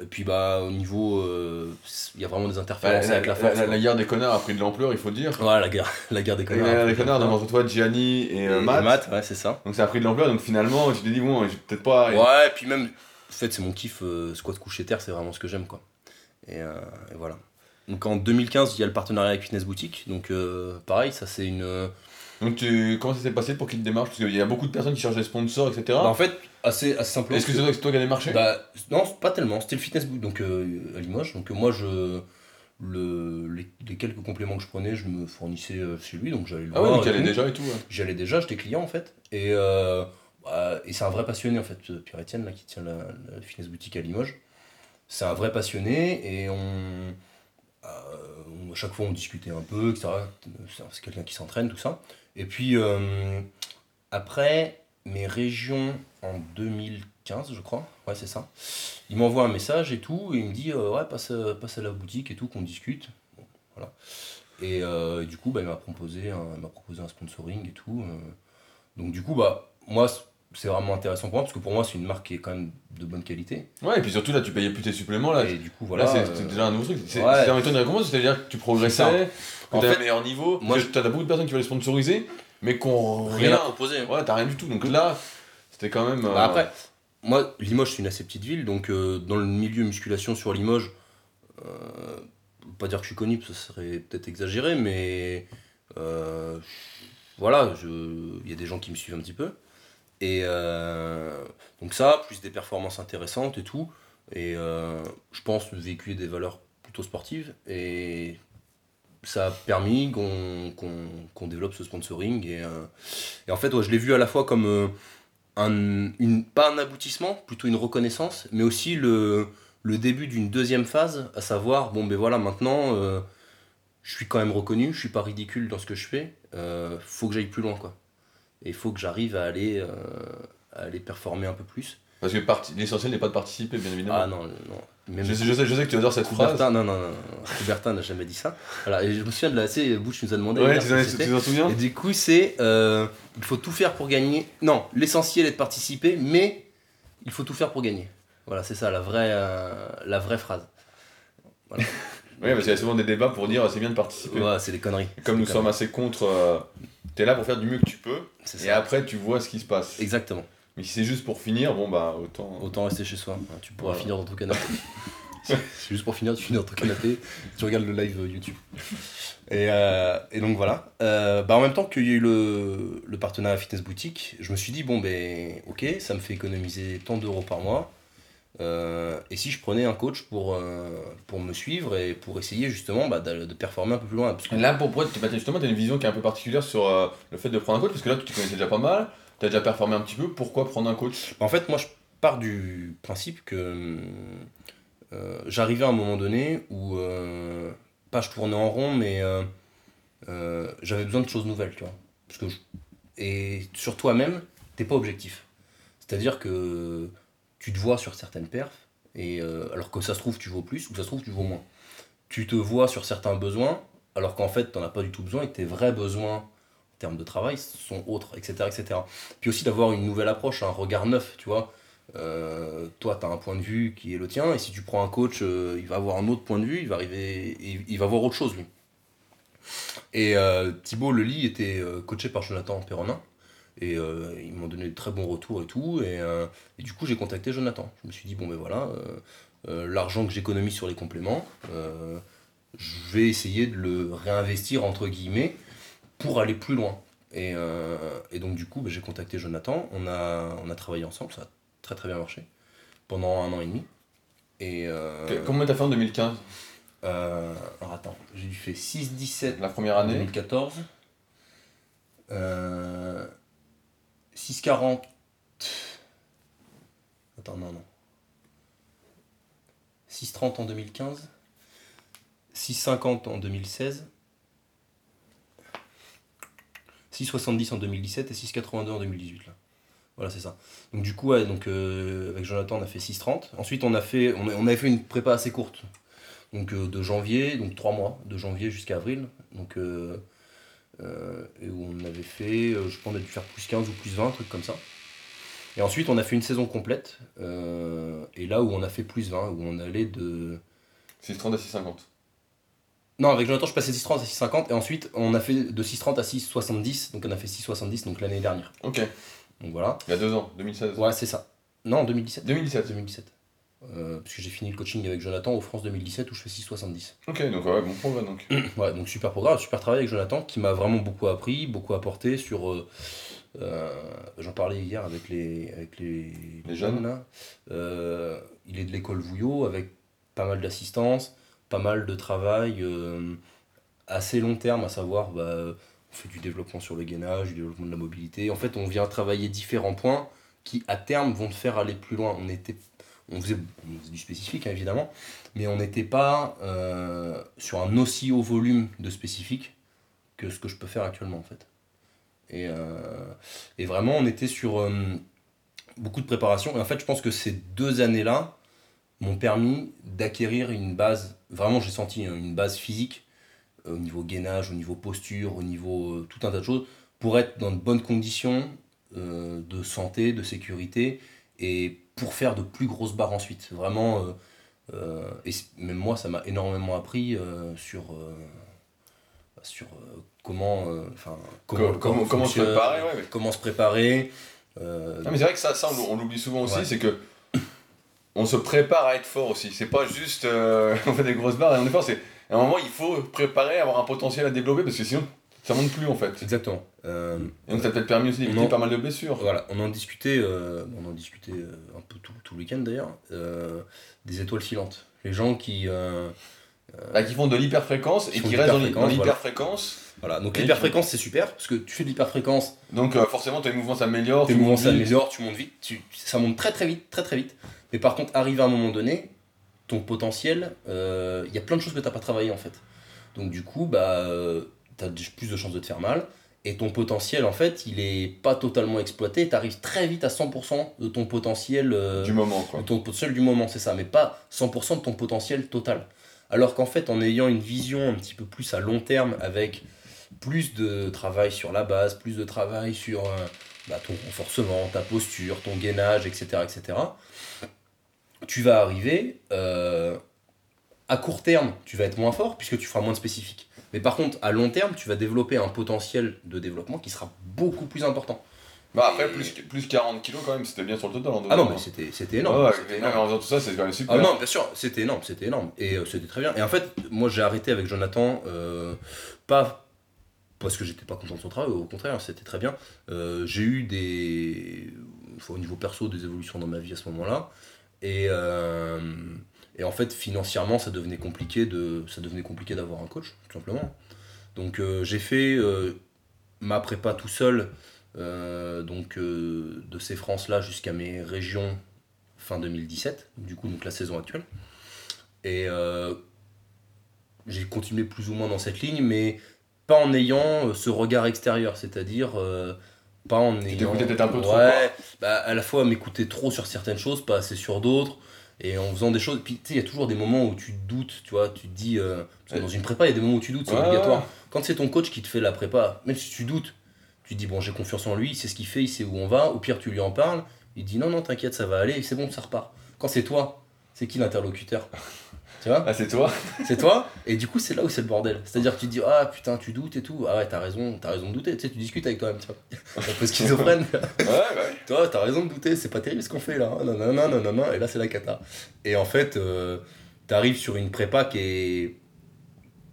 et puis, bah, au niveau, euh, il y a vraiment des interférences la, avec la la- force. la- la guerre des connards a pris de l'ampleur, il faut dire. Ouais, la guerre, [LAUGHS] la guerre des La connards. guerre des connards, donc entre toi, Gianni et, Et- euh, et Matt. Matt, ouais, c'est ça. Donc ça a pris de l'ampleur, donc finalement, tu t'es dit, bon, j'ai peut-être pas. Ouais, et puis même, en fait, c'est mon kiff, squat couché terre, c'est vraiment ce que j'aime, quoi. Et, et voilà. Donc en 2015, il y a le partenariat avec Fitness Boutique, donc euh, pareil, ça c'est une... Donc tu... comment ça s'est passé pour qu'ils te démarchent Parce qu'il y a beaucoup de personnes qui cherchent des sponsors, etc. Bah, en fait, assez, assez simplement... Est-ce que c'est toi, toi qui as démarché Bah, non, pas tellement. C'était le fitness boot donc euh, à Limoges. Donc moi, je le, les, les quelques compléments que je prenais, je me fournissais euh, chez lui, donc j'allais le Ah voir. donc et elle est tout. déjà et tout. ouais. J'y allais déjà, j'étais client en fait. Et, euh, bah, et c'est un vrai passionné en fait, euh, Pierre-Etienne là, qui tient la, la fitness boutique à Limoges. C'est un vrai passionné et on, euh, on- à chaque fois on discutait un peu, etc. C'est quelqu'un qui s'entraîne, tout ça. Et puis euh, après mes régions en 2015, je crois, ouais c'est ça, il m'envoie un message et tout, et il me dit euh, ouais passe, à- passe à la boutique et tout, qu'on discute. Bon, voilà. Et, euh, et du coup, bah, il m'a proposé, un, m'a proposé un sponsoring et tout. donc du coup, bah, moi, c'est vraiment intéressant pour moi, parce que pour moi, c'est une marque qui est quand même de bonne qualité. Ouais, et puis surtout là, tu payais plus tes suppléments là. et du coup, voilà. là, c'est euh, déjà un nouveau truc. C'est ouais. un méthode de récompense, c'est-à-dire que tu progressais, que En t'as un meilleur niveau. moi, t'as beaucoup de personnes qui veulent les sponsoriser, mais qui ont rien rien. à proposer. Ouais, t'as rien du tout. Donc là, c'était quand même. euh, Bah, après, moi, Limoges, c'est une assez petite ville, donc euh, dans le milieu musculation sur Limoges, euh, pas dire que je suis connu, parce que ce serait peut-être exagéré, mais euh, voilà, je- il y a des gens qui me suivent un petit peu. Et euh, donc ça, plus des performances intéressantes et tout, et euh, je pense véhiculer des valeurs plutôt sportives, et ça a permis qu'on développe ce sponsoring, et, euh, et en fait, ouais, je l'ai vu à la fois comme... euh, un, une, pas un aboutissement, plutôt une reconnaissance, mais aussi le, le début d'une deuxième phase, à savoir, bon ben voilà, maintenant, euh, je suis quand même reconnu, je suis pas ridicule dans ce que je fais, faut que j'aille plus loin, quoi. Et il faut que j'arrive à aller, à aller performer un peu plus. Parce que l'essentiel n'est pas de participer, bien évidemment. Ah non, non. Même je, sais, je, sais, je sais que tu adores cette phrase. Coubertin, non, non, non, non. Coubertin n'a jamais dit ça. Voilà, et je me souviens de la, sais, Bush nous a demandé. Ouais, tu t'en- souviens Et du coup, c'est euh, il faut tout faire pour gagner. Non, l'essentiel est de participer, mais il faut tout faire pour gagner. Voilà, c'est ça la vraie, euh, la vraie phrase. [LAUGHS] Oui, parce qu'il y a souvent des débats pour dire c'est bien de participer. Ouais, c'est des conneries. Comme nous sommes assez contre, euh, t'es là pour faire du mieux que tu peux, et ça. après tu vois ce qui se passe. Exactement. Mais si c'est juste pour finir, bon bah autant. Autant rester chez soi. Tu pourras Voilà. finir dans ton canapé. [LAUGHS] c'est juste pour finir, tu finis dans ton canapé, tu regardes le live euh, YouTube. Et, euh, et donc voilà. Euh, bah en même temps qu'il y a eu le, le partenariat Fitness Boutique, je me suis dit, bon ben ok, ça me fait économiser tant d'euros par mois. Euh, et si je prenais un coach pour, euh, pour me suivre et pour essayer justement bah, de, de performer un peu plus loin parce que- Et Là, pour, pour bah, justement, t'as une vision qui est un peu particulière sur euh, le fait de prendre un coach, parce que là, tu te connaissais déjà pas mal, t'as déjà performé un petit peu, pourquoi prendre un coach? En fait, moi, je pars du principe que euh, j'arrivais à un moment donné où, euh, pas je tournais en rond, mais euh, j'avais besoin de choses nouvelles, tu vois. Parce que Et sur toi-même, t'es pas objectif. C'est-à-dire que tu te vois sur certaines perfs, et, alors que ça se trouve, tu vaux plus, ou ça se trouve, tu vaux moins. Tu te vois sur certains besoins, alors qu'en fait, t'en as pas du tout besoin, et tes vrais besoins termes de travail sont autres, etc. etc. Puis aussi d'avoir une nouvelle approche, un regard neuf, tu vois. euh, toi, tu as un point de vue qui est le tien, et si tu prends un coach, euh, il va avoir un autre point de vue, il va arriver, il, va voir autre chose, lui. Et euh, Thibaut Lely était euh, coaché par Jonathan Perronin, et ils m'ont donné de très bons retours et tout, et, et du coup, j'ai contacté Jonathan. Je me suis dit, bon, ben voilà, l'argent que j'économise sur les compléments, je vais essayer de le réinvestir, entre guillemets, pour aller plus loin. Et, euh, et donc, du coup, ben, j'ai contacté Jonathan, on a, on a travaillé ensemble, ça a très très bien marché, pendant un an et demi. Et euh, Combien t'as fait en 2015 euh, alors attends, j'ai fait 6-17 La première année 2014. Euh, 6,40. Attends, non, non. 6,30 en 2015. 6,50 en 2016. 6,70 en 2017 et 6,82 en 2018. Là. Voilà, c'est ça. Donc, du coup, donc, euh, avec Jonathan, on a fait 6,30. Ensuite, on, a fait, on, a- avait fait une prépa assez courte. Donc, euh, de janvier, donc 3 mois, de janvier jusqu'à avril. Donc, euh, et où on avait fait, je pense, on a dû faire plus 15 ou plus 20, un truc comme ça. Et ensuite, on a fait une saison complète. et là où on a fait plus 20, où on allait de. 630 à 650. Non, avec Jonathan, je passais de 6,30 à 6,50. Et ensuite, on a fait de 6,30 à 6,70. Donc, on a fait 6,70 donc l'année dernière. Ok, Donc voilà. il y a deux ans, 2016. Ouais, c'est ça. Non, 2017. 2017. 2017. Euh, parce que j'ai fini le coaching avec Jonathan au France 2017 où je fais 6,70. Ok, donc ouais, bon progrès donc. [CLEARS THROAT] Ouais, donc super programme, super travail avec Jonathan qui m'a vraiment beaucoup appris, beaucoup apporté sur. euh, euh, J'en parlais hier avec les, avec les, Les jeunes. là. Euh, il est de l'école Vouillot avec pas mal d'assistance, pas mal de travail euh, assez long terme, à savoir bah, on fait du développement sur le gainage, du développement de la mobilité. En fait, on vient travailler différents points qui à terme vont te faire aller plus loin. On était on faisait, du spécifique hein, évidemment, mais on n'était pas euh, sur un aussi haut volume de spécifique que ce que je peux faire actuellement en fait. Et, euh, et vraiment on était sur beaucoup de préparation. Et en fait je pense que ces deux années-là m'ont permis d'acquérir une base, vraiment j'ai senti hein, une base physique euh, au niveau gainage, au niveau posture, au niveau euh, tout un tas de choses, pour être dans de bonnes conditions euh, de santé, de sécurité, et pour faire de plus grosses barres ensuite. Vraiment, et même moi, ça m'a énormément appris sur, sur comment, enfin, comment, Co- comment- comment se préparer, ouais, ouais. comment se préparer. Ah, mais c'est vrai que ça, ça on, l'ou- on l'oublie souvent aussi, Ouais. c'est que on se prépare à être fort aussi. C'est pas juste euh, [LAUGHS] on fait des grosses barres et on est fort, c'est à un moment il faut préparer, avoir un potentiel à développer parce que sinon ça monte plus en fait. Exactement. Euh, Et donc ça t'a peut-être permis aussi d'éviter pas mal de blessures. Voilà, on en discutait, euh, on en discutait euh, un peu tout, tout le week-end d'ailleurs, des étoiles filantes. Les gens qui. Bah, qui font de l'hyperfréquence et Qui restent dans l'hy- l'hyperfréquence, voilà. donc l'hyperfréquence c'est super, parce que tu fais de l'hyperfréquence, Donc euh, forcément tes mouvements s'améliorent, tes mouvements s'améliorent, tu montes vite, tu, ça monte très très vite, très très vite. Mais par contre, arrivé à un moment donné, ton potentiel, euh, il y a plein de choses que tu n'as pas travaillé en fait. Donc du coup, bah, tu as plus de chances de te faire mal. Et ton potentiel, en fait, il est pas totalement exploité. Tu arrives très vite à 100% de ton potentiel. euh, du moment quoi. de ton potentiel du moment, c'est ça, mais pas 100% de ton potentiel total. Alors qu'en fait, en ayant une vision un petit peu plus à long terme, avec plus de travail sur la base, plus de travail sur euh, bah, ton renforcement, ta posture, ton gainage, etc., etc., tu vas arriver euh, à court terme, tu vas être moins fort puisque tu feras moins de spécifique. Mais par contre, à long terme, tu vas développer un potentiel de développement qui sera beaucoup plus important. Bah après plus, plus 40 kilos quand même, c'était bien sur le total en Ah non, mais hein. c'était c'était énorme. Ouais, ouais, c'était mais énorme. en faisant tout ça, c'est quand même super. Ah non, bien sûr, c'était énorme, c'était énorme. Et euh, c'était très bien. Et en fait, moi j'ai arrêté avec Jonathan, euh, pas parce que j'étais pas content de son travail, au contraire, c'était très bien. Euh, j'ai eu des. enfin, au niveau perso, des évolutions dans ma vie à ce moment-là. Et, euh, et en fait, financièrement, ça devenait compliqué de, ça devenait compliqué d'avoir un coach, tout simplement. Donc euh, j'ai fait euh, ma prépa tout seul, donc de ces France-là jusqu'à mes régions fin 2017, du coup donc la saison actuelle. Et j'ai continué plus ou moins dans cette ligne, mais pas en ayant ce regard extérieur, c'est-à-dire pas en ayant... t'écoutais peut-être un peu trop, Ouais, bah, à la fois m'écouter trop sur certaines choses, pas assez sur d'autres, et en faisant des choses... Puis tu sais, il y a toujours des moments où tu doutes, tu vois, tu te dis... euh, parce que dans une prépa, il y a des moments où tu doutes, c'est Ouais, obligatoire. Quand c'est ton coach qui te fait la prépa, même si tu doutes, tu te dis bon j'ai confiance en lui, il sait ce qu'il fait, il sait où on va, au pire tu lui en parles, Il dit non, non, t'inquiète, ça va aller, c'est bon, ça repart. Quand c'est toi, c'est qui l'interlocuteur? Tu vois Ah, c'est toi [LAUGHS] C'est toi Et du coup, c'est là où c'est le bordel. C'est-à-dire que tu te dis, ah putain, tu doutes et tout. Ah ouais, t'as raison, t'as raison de douter. Tu sais, tu discutes avec toi-même, tu vois. [LAUGHS] Un peu schizophrène. Ouais, ouais. toi, t'as raison de douter, c'est pas terrible ce qu'on fait là. Non, non, non, non, non, non. Et là, c'est la cata. Et en fait, euh, t'arrives sur une prépa qui est.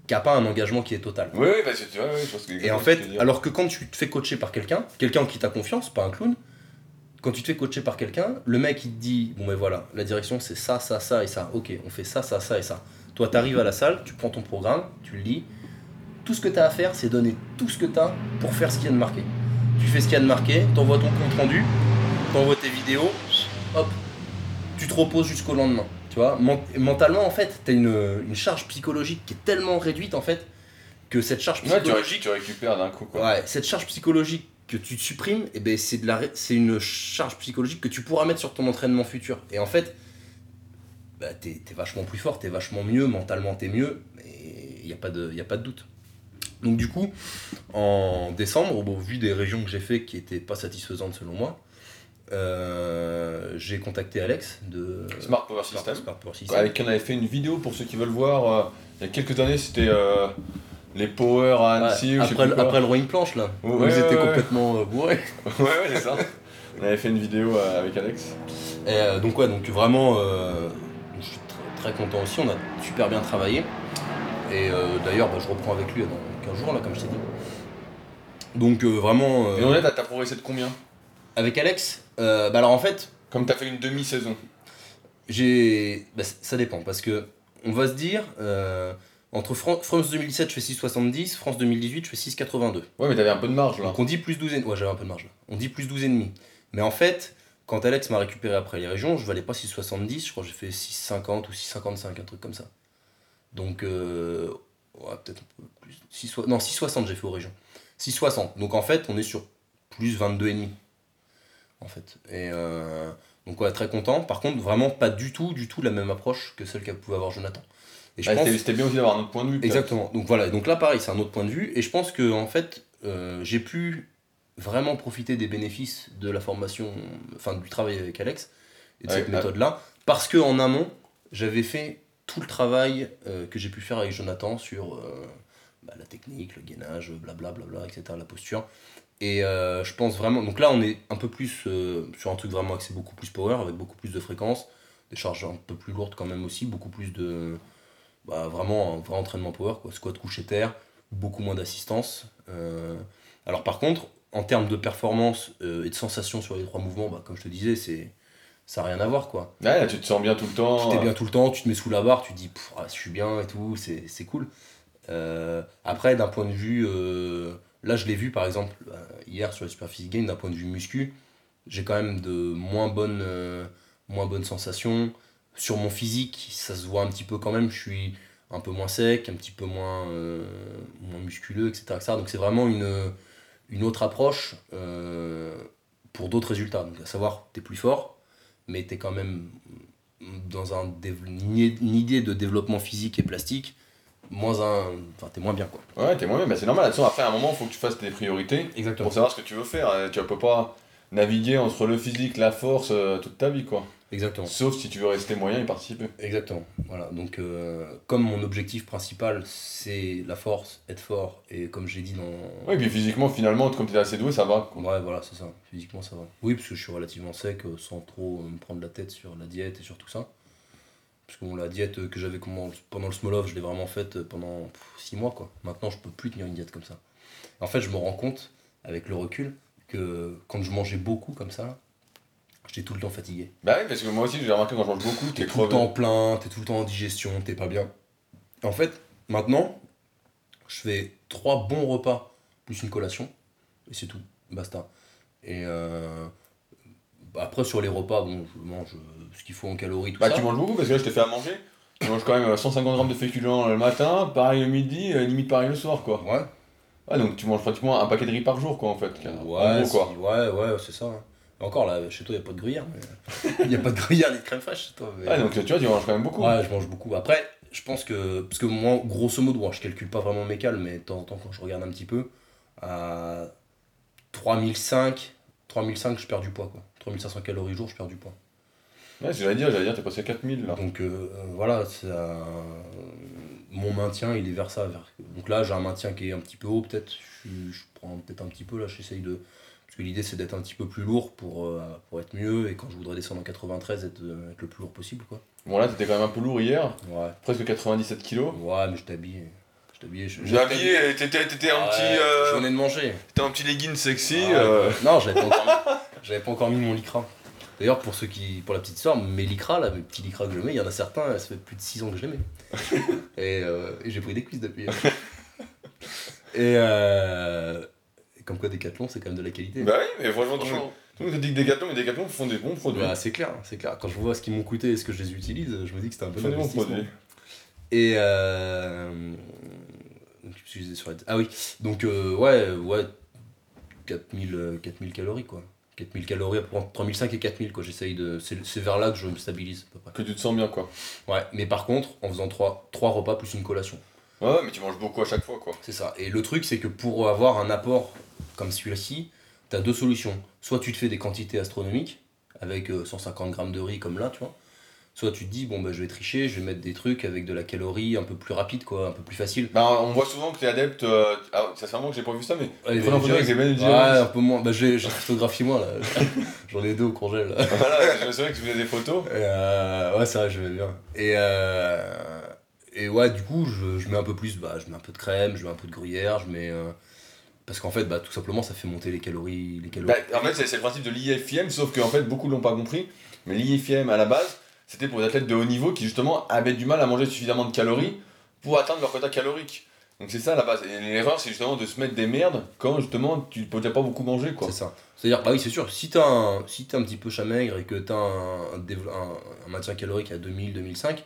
qui a pas un engagement qui est total. Oui, oui, parce que tu vois, oui, je pense que. Et en fait, alors que quand tu te fais coacher par quelqu'un, quelqu'un qui t'a confiance, pas un clown, quand tu te fais coacher par quelqu'un, le mec il te dit Bon, ben voilà, la direction c'est ça, ça, ça et ça. Ok, on fait ça, ça, ça et ça. Toi, tu arrives à la salle, tu prends ton programme, tu le lis. Tout ce que tu as à faire, c'est donner tout ce que tu as pour faire ce qu'il y a de marqué. Tu fais ce qu'il y a de marqué, t'envoies ton compte rendu, t'envoies tes vidéos, hop, tu te reposes jusqu'au lendemain. Tu vois, Men- mentalement, en fait, tu as une, une charge psychologique qui est tellement réduite, en fait, que cette charge Ouais, psychologique. tu récupères d'un coup, quoi. Ouais, cette charge psychologique que tu supprimes, eh ben, c'est de la c'est une charge psychologique que tu pourras mettre sur ton entraînement futur. Et en fait, bah, t'es es vachement plus fort, t'es vachement mieux, mentalement t'es mieux, mais il n'y a, pas de- y a pas de doute. Donc du coup, en décembre, au vu des régions que j'ai fait qui étaient pas satisfaisantes selon moi, euh, j'ai contacté Alex de Smart Power Smart- System. Smart Power System. Avec qui on avait fait une vidéo pour ceux qui veulent voir. euh, il y a quelques années, c'était euh, les Power à Annecy Ouais, ou après, après le rowing planche là, Ouais, où ouais, ils étaient ouais, ouais. complètement euh, bourrés. [LAUGHS] ouais, ouais, c'est ça. On avait fait une vidéo euh, avec Alex. Et, euh, donc ouais, donc vraiment, euh, je suis tr- très content aussi, on a super bien travaillé. Et euh, d'ailleurs, bah, je reprends avec lui dans 15 jours, là, comme je t'ai dit. Donc euh, vraiment, Et on est, t'as progressé de combien? avec Alex, euh, bah alors en fait, Comme t'as fait une demi-saison. j'ai... bah, ça dépend, parce que on va se dire, entre Fran- France 2017, je fais 6,70, France 2018, je fais 6,82. Ouais, mais t'avais un peu de marge là. Donc on dit plus 12 et... Ouais, j'avais un peu de marge là. On dit plus 12 et demi. Mais en fait, quand Alex m'a récupéré après les régions, je valais pas 6,70, je crois que j'ai fait 6,50 ou 6,55, un truc comme ça. Donc, euh, ouais, peut-être un peu plus. 6, non, 6,60 j'ai fait aux régions. 6,60. Donc en fait, on est sur plus 22 et demi. En fait. Et euh, donc ouais, très content. Par contre, vraiment pas du tout, du tout la même approche que celle qu'a pouvait avoir Jonathan. Et je Ouais, pense... C'était bien aussi d'avoir un autre point de vue. Exactement. Donc voilà, donc là pareil, c'est un autre point de vue. Et je pense que en fait, euh, j'ai pu vraiment profiter des bénéfices de la formation, enfin du travail avec Alex et de Ouais, cette ouais. méthode-là, parce que en amont, j'avais fait tout le travail euh, que j'ai pu faire avec Jonathan sur euh, bah, la technique, le gainage, blablabla, bla, bla, etc., la posture. Et euh, je pense vraiment. Donc là, on est un peu plus euh, sur un truc vraiment axé beaucoup plus power, avec beaucoup plus de fréquences, des charges un peu plus lourdes quand même aussi, beaucoup plus de. Bah, vraiment un vrai entraînement power, quoi. Squat couché terre, beaucoup moins d'assistance. Euh, alors par contre, en termes de performance euh, et de sensation sur les trois mouvements, bah, comme je te disais, c'est ça n'a rien à voir quoi. Ouais, là, tu te sens bien tout le temps. Tu t'es bien tout le temps, tu te mets sous la barre, tu te dis ah, je suis bien et tout, c'est cool. Euh, après, d'un point de vue, euh, là je l'ai vu par exemple euh, hier sur le Super Physique Game, d'un point de vue muscu, j'ai quand même de moins bonnes, euh, moins bonnes sensations. Sur mon physique, ça se voit un petit peu quand même, je suis un peu moins sec, un petit peu moins, euh, moins musculeux, etc. etc. Donc c'est vraiment une, une autre approche euh, pour d'autres résultats. Donc à savoir, tu es plus fort, mais tu es quand même dans un, une idée de développement physique et plastique, moins un. Enfin, t'es moins bien quoi. Ouais, t'es moins bien. Bah, c'est normal. Là-dessus, après, à un moment, il faut que tu fasses tes priorités Exactement. pour savoir ce que tu veux faire. Tu peux pas naviguer entre le physique, la force euh, toute ta vie, quoi. Exactement. Sauf si tu veux rester moyen et participer. Exactement. Voilà. Donc, euh, comme mon objectif principal, c'est la force, être fort, et comme j'ai dit dans. Et puis physiquement, finalement, comme t'es assez doué, ça va. quoi. Ouais, voilà, c'est ça. Physiquement, ça va. Oui, parce que je suis relativement sec, euh, sans trop me prendre la tête sur la diète et sur tout ça. Parce que bon, la diète euh, que j'avais pendant le small off, je l'ai vraiment faite pendant 6 mois, quoi. Maintenant, je peux plus tenir une diète comme ça. En fait, je me rends compte, avec le recul, que quand je mangeais beaucoup comme ça, j'étais tout le temps fatigué. Bah oui, parce que moi aussi, j'ai remarqué quand je mange beaucoup, T'es tout le temps plein, t'es tout le temps en digestion, t'es pas bien. En fait, maintenant, je fais trois bons repas plus une collation, et c'est tout, basta. Et euh, bah, après, sur les repas, bon, je mange euh, ce qu'il faut en calories, tout Bah ça. tu manges beaucoup parce que là, je t'ai fait à manger. Tu manges quand même euh, 150 grammes de féculents le matin, pareil le midi, euh, limite pareil le soir, quoi. Ouais, Ah, donc tu manges pratiquement un paquet de riz par jour, quoi, en fait. En ouais, gros, quoi. si, ouais, ouais, c'est ça. Hein. Encore là, chez toi, il n'y a pas de gruyère. [LAUGHS] Il n'y a pas de gruyère ni de crème fraîche chez toi. mais- Ah, donc tu vois, tu manges quand même beaucoup. Ouais, je mange beaucoup. Après, je pense que. Parce que moi, grosso modo, bon, je calcule pas vraiment mes cales, mais de temps en temps, quand je regarde un petit peu, à 3005, 3005, je perds du poids. Quoi. 3500 calories jour, je perds du poids. Ouais, j'allais dire, j'allais dire, t'es passé à 4000 là. Donc euh, voilà, ça- mon maintien, il est vers ça. vers- Donc là, j'ai un maintien qui est un petit peu haut, peut-être. Je, je prends peut-être un petit peu, là, j'essaye de. Parce que l'idée, c'est d'être un petit peu plus lourd pour, euh, pour être mieux. Et quand je voudrais descendre en 93, être, euh, être le plus lourd possible, quoi. Bon, là, t'étais quand même un peu lourd hier, Ouais. presque 97 kilos. Ouais, mais je t'habille. Je t'habille. Je, J'ai habillé, t'étais t'étais un Ouais, petit. Je euh, venais de manger. T'étais un petit legging sexy. Euh, ouais. Non, j'avais pas, encore mis- j'avais pas encore mis mon lycra. D'ailleurs, pour ceux qui, pour la petite histoire, mes lycras, là, mes petits lycras que je mets, il y en a certains, ça fait plus de 6 ans que je les mets. [LAUGHS] et euh, et j'ai pris des cuisses depuis. hein. et euh, comme quoi, Decathlon, c'est quand même de la qualité. Bah oui, mais franchement, Franchement, tout le monde te dit que Decathlon, mais Decathlon font des bons produits. bah, c'est clair, c'est clair. Quand je vois ce qu'ils m'ont coûté et ce que je les utilise, je me dis que c'est un bon investissement. produits. Et euh, je disais sur la- Ah oui, donc euh, ouais, ouais, 4000, euh, 4000 calories quoi. 4000 calories, entre 3005 et 4000 quoi. J'essaye de. C'est vers là que je me stabilise à peu près. Que tu te sens bien, quoi. Ouais, mais par contre, en faisant 3, trois repas plus une collation. Ouais, ouais, mais tu manges beaucoup à chaque fois, quoi. C'est ça. Et le truc, c'est que pour avoir un apport comme celui-ci, tu as deux solutions. Soit tu te fais des quantités astronomiques, avec euh, 150 grammes de riz comme là, tu vois. Soit tu te dis, bon, bah, je vais tricher, je vais mettre des trucs avec de la calorie un peu plus rapide, quoi, un peu plus facile. Bah, on voit souvent que t'es adepte. euh, Ah, ça fait un moment que j'ai pas vu ça, mais. Ouais, Prenons en photo avec Ouais, Jerry's. un peu moins. Bah, j'ai photographié moi, là. [LAUGHS] J'en ai deux au congèle. là. voilà, je me souviens que tu faisais des photos. Euh, ouais, c'est vrai, je vais bien. Et, euh, et ouais, du coup, je, je mets un peu plus, bah, je mets un peu de crème, je mets un peu de gruyère, je mets. Euh, parce qu'en fait, bah, tout simplement, ça fait monter les calories. Les calories. Bah, en fait, c'est c'est le principe de l'IFIM, sauf qu'en fait, beaucoup l'ont pas compris. Mais l'IFIM, à la base, c'était pour les athlètes de haut niveau qui, justement, avaient du mal à manger suffisamment de calories pour atteindre leur quota calorique. Donc, c'est ça, la base. Et l'erreur, c'est justement de se mettre des merdes quand, justement, tu peux pas beaucoup manger, quoi. C'est ça. C'est-à-dire, bah oui, c'est sûr, si t'as un, si t'es un petit peu chamaigre et que t'as un, un, dévelop- un, un maintien calorique à 2000, 2005,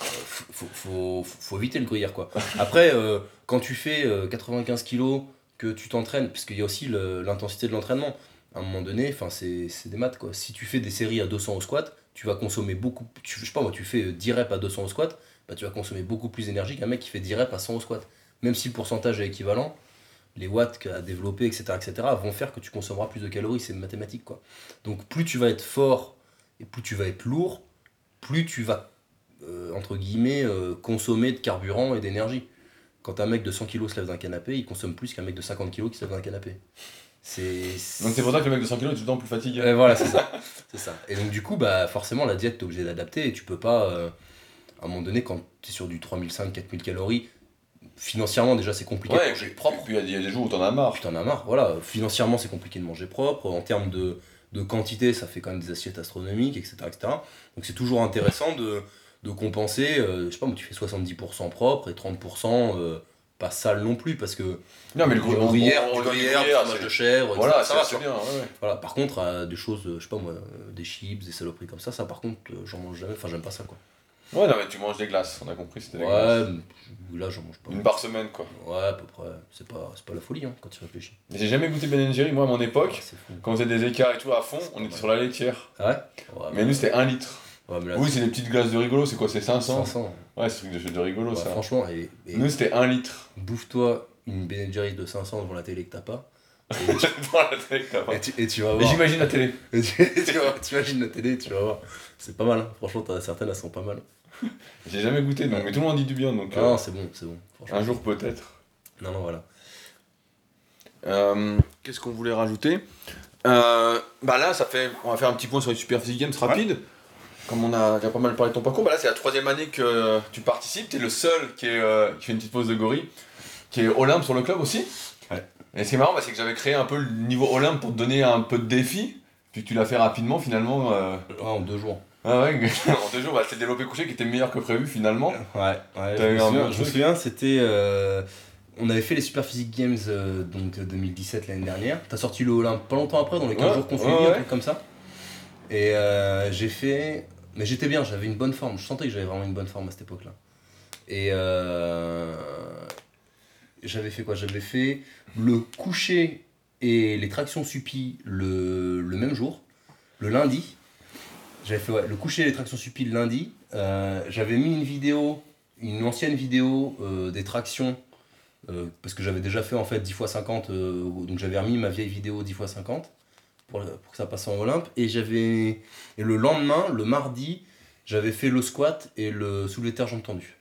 euh, faut, faut, faut, faut éviter le gruyère, quoi. [LAUGHS] Après, euh, quand tu fais euh, 95 kilos, que tu t'entraînes, parce qu'il y a aussi l'intensité de l'entraînement, à un moment donné, c'est des maths, quoi. Si tu fais des séries à 200 au squat, tu vas consommer beaucoup, tu, je sais pas moi, tu fais euh, 10 reps à 200 au squat, bah, tu vas consommer beaucoup plus d'énergie qu'un mec qui fait 10 reps à 100 au squat. Même si le pourcentage est équivalent, les watts à développer, etc., etc., vont faire que tu consommeras plus de calories, c'est mathématique, quoi. Donc plus tu vas être fort et plus tu vas être lourd, plus tu vas, euh, entre guillemets, euh, consommer de carburant et d'énergie. Quand un mec de 100 kg se lève d'un canapé, il consomme plus qu'un mec de 50 kg qui se lève d'un canapé. C'est... Donc, c'est pour ça que le mec de 100 kg est tout le temps plus fatigué. Ouais, voilà, c'est ça. [LAUGHS] c'est ça. Et donc, du coup, bah, forcément, la diète, t'es obligé d'adapter et tu peux pas, euh, à un moment donné, quand t'es sur du 3500, 4000 calories, financièrement, déjà, c'est compliqué Ouais, de et manger puis, propre. puis il y a des- il y, a des jours où t'en as marre. Tu t'en as marre, voilà. Financièrement, c'est compliqué de manger propre. En termes de, de quantité, ça fait quand même des assiettes astronomiques, etc. etc. Donc, c'est toujours intéressant de, de compenser. euh, je sais pas, moi, tu fais 70% propre et 30% euh, pas sale non plus, parce que Non, mais le gruyère, fromage de chèvre. Voilà, ça va, bien. ouais, ouais. Voilà, par contre, euh, des choses, je sais pas moi, des chips, des saloperies comme ça, ça par contre, j'en mange jamais, enfin j'aime pas ça quoi. Ouais, non, mais tu manges des glaces, on a compris, c'était des glaces. Ouais, mais là j'en mange pas. Une par semaine, quoi. Ouais, à peu près, c'est pas, c'est pas la folie hein, quand tu réfléchis. Mais j'ai jamais goûté Ben Jerry, moi, à mon époque. Ouais, fou. Quand on faisait des écarts et tout à fond, on était sur la laitière. Ah ouais? Ouais, Mais nous, c'était 1 litre. Ouais, mais là, Oui, c'est des petites glaces de rigolo, c'est quoi C'est 500 500. Ouais, c'est des trucs de, de rigolo, Ouais, ça. franchement, et, et Nous, c'était 1 litre. bouffe-toi une Ben Jerry's de 500 [LAUGHS] devant la télé que t'as pas. Et tu, la télé, [LAUGHS] et tu, et tu vas voir. j'imagine la télé. Et tu, tu imagines la télé, tu vas voir. C'est pas mal, hein. franchement, t'as certaines, elles sont pas mal. [LAUGHS] J'ai jamais goûté, donc, mais tout le monde dit du bien, donc Ah euh, non, c'est bon, c'est bon. Un jour peut-être. Non, non, voilà. Euh, Qu'est-ce qu'on voulait rajouter? Euh, Bah là, ça fait, on va faire un petit point sur les Super Physique Games rapide. Comme on a déjà pas mal parlé de ton parcours, bah là c'est la troisième année que tu participes. T'es le seul qui, est, euh, qui fait une petite pause de gorille, qui est Olympe sur le club aussi. Ouais. Et ce qui est marrant, bah, c'est que j'avais créé un peu le niveau Olympe pour te donner un peu de défi. Puis que tu l'as fait rapidement finalement. euh, Ouais, en deux jours. Ah ouais, [LAUGHS] en deux jours, bah, c'était développé couché qui était meilleur que prévu finalement. Ouais, ouais. Je me, souviens, bon je me truc. souviens, c'était. euh, on avait fait les Super Physique Games donc euh, 2017 l'année dernière. T'as sorti le Olympe pas longtemps après, dans les 15 Ouais, jours suivi, un truc comme ça. Et j'ai fait. Mais j'étais bien, j'avais une bonne forme. Je sentais que j'avais vraiment une bonne forme à cette époque-là. Et euh, j'avais fait quoi? J'avais fait le coucher et les tractions suppi le, même jour, le lundi. J'avais fait le coucher et les tractions suppi le lundi. Euh, j'avais mis une vidéo, une ancienne vidéo euh, des tractions, parce que j'avais déjà fait en fait 10 x 50, euh, donc j'avais remis ma vieille vidéo 10 x 50. Pour, pour que ça passe en Olympe. Et j'avais. Et le lendemain, le mardi, j'avais fait le squat et le soulevé de terre jambes tendues.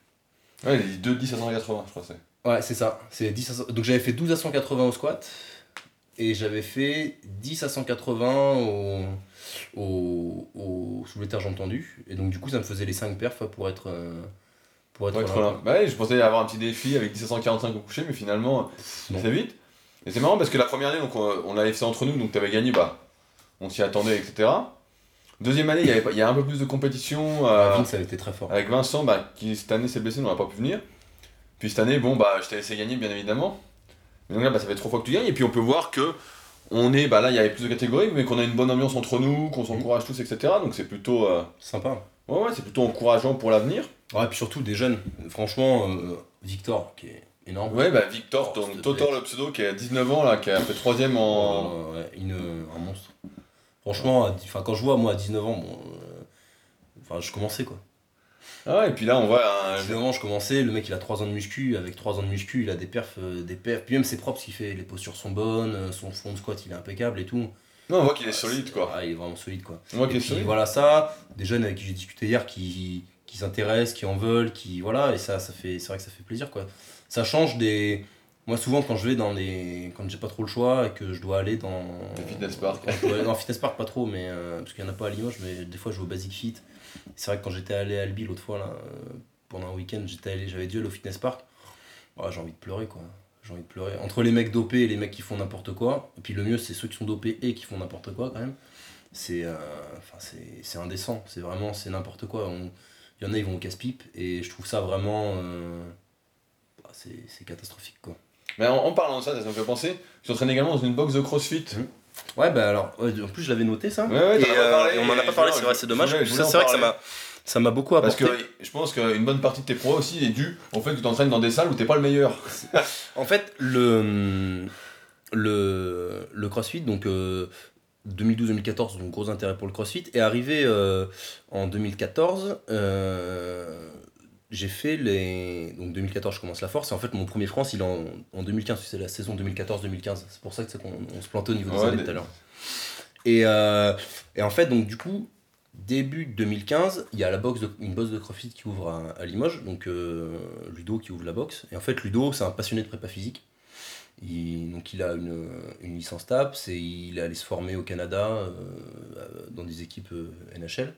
Ouais, 2, 10 à 180, je crois. c'est. Ouais, c'est ça. C'est 10 à 100 Donc j'avais fait 12 à 180 au squat. Et j'avais fait 10 à 180 au, au, au soulevé de terre jambes tendues. Et donc du coup, ça me faisait les 5 perfs pour être. euh, pour être là. Bah ouais, je pensais avoir un petit défi avec 10 à 145 au coucher, mais finalement, c'est vite. Et c'est marrant parce que la première année, donc, on, on l'avait fait entre nous, donc t'avais gagné, bah, on s'y attendait, etc. Deuxième année, il y, avait pas- il y a un peu plus de compétition. euh, Vince avait été très fort. avec Vincent, bah, qui cette année s'est blessé, on n'a pas pu venir. Puis cette année, bon, bah, je t'ai laissé gagner, bien évidemment. Mais donc là, bah, ça fait trois fois que tu gagnes. Et puis on peut voir que on est, bah là, il y avait plus de catégories, mais qu'on a une bonne ambiance entre nous, qu'on s'encourage tous, etc. Donc c'est plutôt, euh, Sympa. ouais, ouais, c'est plutôt encourageant pour l'avenir. Ouais, puis surtout des jeunes. Franchement, euh, Victor, qui est énorme. Ouais, bah Victor, Oh, Totor le pseudo, qui a 19 ans, là, qui a fait troisième en. Euh, une, un monstre. Franchement, enfin, quand je vois moi à 19 ans, bon, euh, enfin, je commençais quoi. Ah ouais, et puis là, on voit un. À 19 ans, je commençais, le mec il a 3 ans de muscu, avec 3 ans de muscu, il a des perfs, euh, des perfs. Puis même ses propres, il fait, les postures sont bonnes, euh, son fond de squat il est impeccable et tout. Non, on voit qu'il est solide, quoi. Ah, il est vraiment solide quoi. On voit qu'il est puis solide. voilà ça, des jeunes avec qui j'ai discuté hier qui, qui s'intéressent, qui en veulent, qui voilà, et ça, ça fait, c'est vrai que ça fait plaisir quoi. Ça change des. Moi souvent quand je vais dans les. Quand j'ai pas trop le choix et que je dois aller dans. Les fitness park. Dois dans fitness park pas trop, mais euh, parce qu'il y en a pas à Limoges, mais des fois je vais au Basic Fit. C'est vrai que quand j'étais allé à Albi l'autre fois là, euh, pendant un week-end, j'étais allé, j'avais dû aller au fitness park. Ouais, j'ai envie de pleurer quoi. J'ai envie de pleurer. Entre les mecs dopés et les mecs qui font n'importe quoi, et puis le mieux c'est ceux qui sont dopés et qui font n'importe quoi quand même. C'est euh, enfin, c'est- c'est indécent, c'est vraiment c'est n'importe quoi. On- Il y en a ils vont au casse-pipe et je trouve ça vraiment euh, bah, c'est catastrophique quoi. Mais en, en parlant de ça, ça me fait penser, tu t'entraînes également dans une box de crossfit. Ouais bah alors ouais, en plus je l'avais noté ça. Ouais, ouais, et, euh, et on en a pas parlé, c'est vrai, c'est dommage. C'est vrai que ça m'a ça m'a beaucoup Parce apporté. que je pense qu'une bonne partie de tes progrès aussi est due au fait que tu t'entraînes dans des salles où t'es pas le meilleur. [LAUGHS] En fait, le, le, le CrossFit, donc euh, 2012-2014, donc gros intérêt pour le CrossFit, est arrivé euh, en 2014. euh, j'ai fait les. Donc 2014, je commence la force, et en fait, mon premier France, il est en, en 2015, c'est la saison 2014-2015. C'est pour ça que qu'on on se plantait au niveau des Ouais, années tout à l'heure. Et, euh, et en fait, donc du coup, début 2015, il y a la de, une box de CrossFit qui ouvre à, à Limoges, donc euh, Ludo qui ouvre la box. Et en fait, Ludo, c'est un passionné de prépa physique. Il, donc il a une, une licence TAPS et il est allé se former au Canada euh, dans des équipes euh, NHL.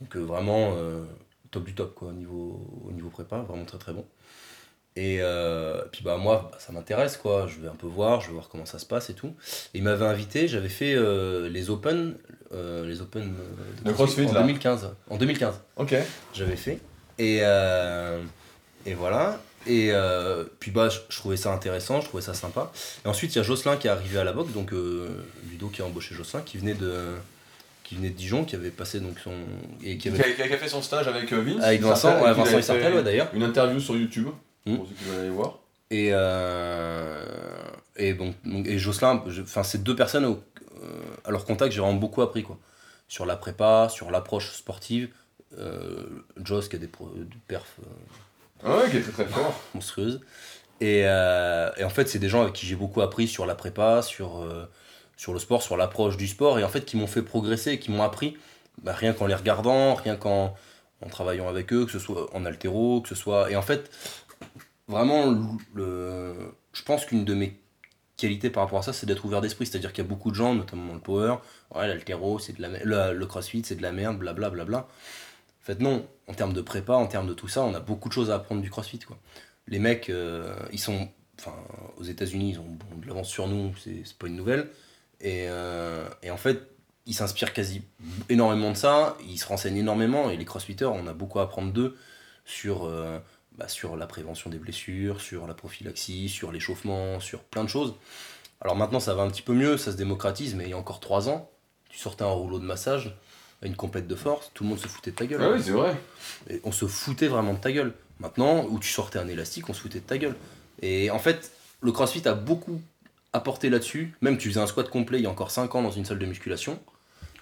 Donc euh, vraiment top du top quoi, au, niveau, au niveau prépa, vraiment très très bon. Et euh, puis bah moi bah, ça m'intéresse quoi, je vais un peu voir, je vais voir comment ça se passe et tout. Et il m'avait invité, j'avais fait euh, les Open, euh, les Open De CrossFit, en là. 2015. En 2015 Ok. j'avais fait. Et, et voilà. Et puis bah, je, je trouvais ça intéressant, je trouvais ça sympa. Et ensuite, il y a Jocelyn qui est arrivé à la boxe, donc Ludo qui a embauché Jocelyn, qui venait de, qui venait de Dijon, qui avait passé donc son. Et qui Qui avait a, qui a fait son stage avec euh, Vince. Avec Vincent, Sartel, ouais, et Vincent Sartel, ouais, d'ailleurs. Une interview sur YouTube, Hmm. pour ceux qui veulent aller voir. Et, euh, et, donc- et Jocelyn, enfin, ces deux personnes, au- euh, à leur contact, j'ai vraiment beaucoup appris. Quoi. Sur la prépa, sur l'approche sportive. Euh, Joss qui a des, pro- des perfs Ah ouais, qui est très très fort. monstrueuse. Et, euh, et en fait, c'est des gens avec qui j'ai beaucoup appris sur la prépa, sur, sur le sport, sur l'approche du sport, et en fait, qui m'ont fait progresser, qui m'ont appris, bah, rien qu'en les regardant, rien qu'en en travaillant avec eux, que ce soit en altéro, que ce soit. Et en fait, vraiment, le, je pense qu'une de mes qualités par rapport à ça, c'est d'être ouvert d'esprit. C'est-à-dire qu'il y a beaucoup de gens, notamment le power, ouais, l'altéro, c'est de la le, le crossfit, c'est de la merde, blablabla. Bla, bla. En fait, non. En termes de prépa, en termes de tout ça, on a beaucoup de choses à apprendre du crossfit. Quoi. Les mecs, euh, ils sont. Enfin, aux États-Unis, ils ont de l'avance sur nous, c'est pas une nouvelle. Et, euh, et en fait, ils s'inspirent quasi énormément de ça, ils se renseignent énormément, et les crossfitters, on a beaucoup à apprendre d'eux sur, euh, bah, sur la prévention des blessures, sur la prophylaxie, sur l'échauffement, sur plein de choses. Alors maintenant, ça va un petit peu mieux, ça se démocratise, mais il y a encore trois ans, tu sortais un rouleau de massage, une complète de force, tout le monde se foutait de ta gueule. Ah oui, c'est vrai. Et on se foutait vraiment de ta gueule. Maintenant, où tu sortais un élastique, on se foutait de ta gueule. Et en fait, le CrossFit a beaucoup apporté là-dessus. Même tu faisais un squat complet il y a encore 5 ans dans une salle de musculation.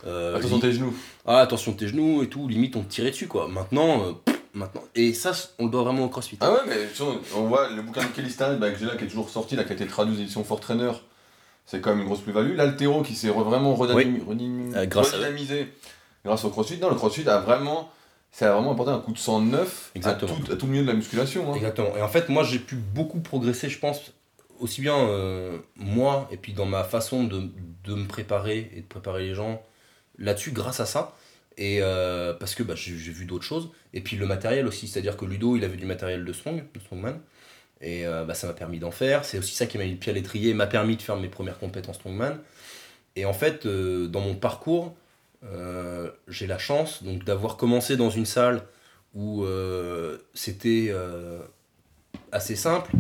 Euh, Attention tes genoux. ah, attention tes genoux et tout, limite on te tirait dessus quoi. Maintenant, euh, pff, maintenant. Et ça, on le doit vraiment au CrossFit. Ah ouais, mais vois, on voit le bouquin de Kelly Starrett bah, que j'ai là, qui est toujours sorti, là, qui a été traduit aux éditions Fort Trainer, c'est quand même une grosse plus-value. L'altéro qui s'est vraiment Euh, grâce redynamisé grâce au crossfit. Non, le crossfit a vraiment, ça a vraiment apporté un coup de sang neuf à tout, à tout le milieu de la musculation. hein. Exactement. Et en fait, moi, j'ai pu beaucoup progresser, je pense, aussi bien euh, moi, et puis dans ma façon de, de me préparer et de préparer les gens là-dessus, grâce à ça. Et euh, parce que bah, j'ai vu d'autres choses. Et puis le matériel aussi, c'est-à-dire que Ludo, il avait du matériel de strong, de strongman. Et euh, bah, ça m'a permis d'en faire. C'est aussi ça qui m'a mis le pied à l'étrier, m'a permis de faire mes premières compétences strongman. Et en fait, dans mon parcours, j'ai la chance donc d'avoir commencé dans une salle où c'était assez simple.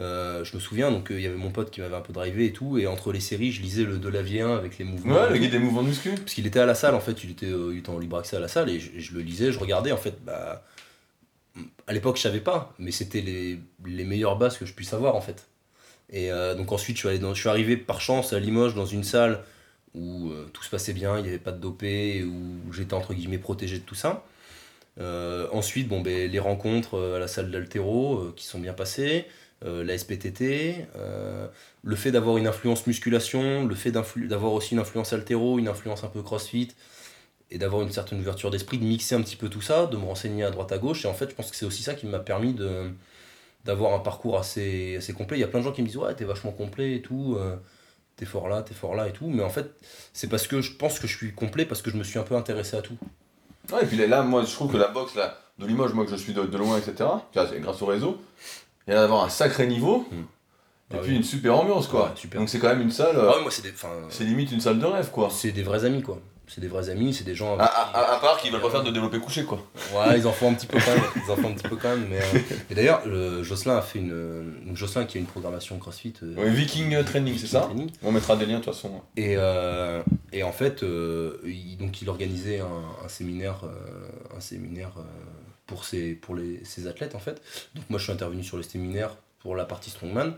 Euh, je me souviens, donc euh, il y avait mon pote qui m'avait un peu drivé et tout, et entre les séries, je lisais le Delavier 1 avec les mouvements. Ouais, le guide des mouvements de muscu. Parce qu'il était à la salle en fait, il était, euh, il était en libre accès à la salle et je, le lisais, je regardais en fait. Bah, à l'époque, je savais pas, mais c'était les, les meilleures bases que je puisse avoir en fait. Et donc ensuite, je suis, allé dans, je suis arrivé par chance à Limoges dans une salle où tout se passait bien, il n'y avait pas de dopé, où j'étais entre guillemets protégé de tout ça. Ensuite, bon, ben, les rencontres à la salle d'Altéro qui sont bien passées, euh, la SPTT, euh, le fait d'avoir une influence musculation, le fait d'avoir aussi une influence altéro, une influence un peu crossfit, et d'avoir une certaine ouverture d'esprit, de mixer un petit peu tout ça, de me renseigner à droite à gauche. Et en fait, je pense que c'est aussi ça qui m'a permis d'avoir un parcours assez, assez complet. Il y a plein de gens qui me disent Ouais, t'es vachement complet et tout, euh, t'es fort là, t'es fort là et tout. Mais en fait, c'est parce que je pense que je suis complet parce que je me suis un peu intéressé à tout. Ouais, et puis là, moi, je trouve que la boxe là, de Limoges, moi que je suis de, de loin, etc., grâce au réseau, il y a d'avoir un sacré niveau, Mm. et Ah puis oui. une super ambiance, quoi. Ouais, super. Donc c'est quand même une salle, euh, Ah ouais, moi, c'est des, c'est limite une salle de rêve, quoi. c'est des vrais amis, quoi. C'est des vrais amis, c'est des gens. À, part qu'ils veulent pas faire de développé couché, quoi. Ouais, ils en font un petit peu quand même. [LAUGHS] Ils en font un petit peu quand même. Mais, euh, et d'ailleurs, le- Jocelyn a fait une. euh, donc Jocelyn qui a une programmation CrossFit. euh, Ouais, Viking Training, c'est ça training. On mettra des liens de toute façon. Et, euh, et en fait, euh, il, donc il organisait un, un séminaire, euh, un séminaire euh, pour, ses, pour les, ses athlètes en fait. Donc moi je suis intervenu sur le séminaire pour la partie strongman.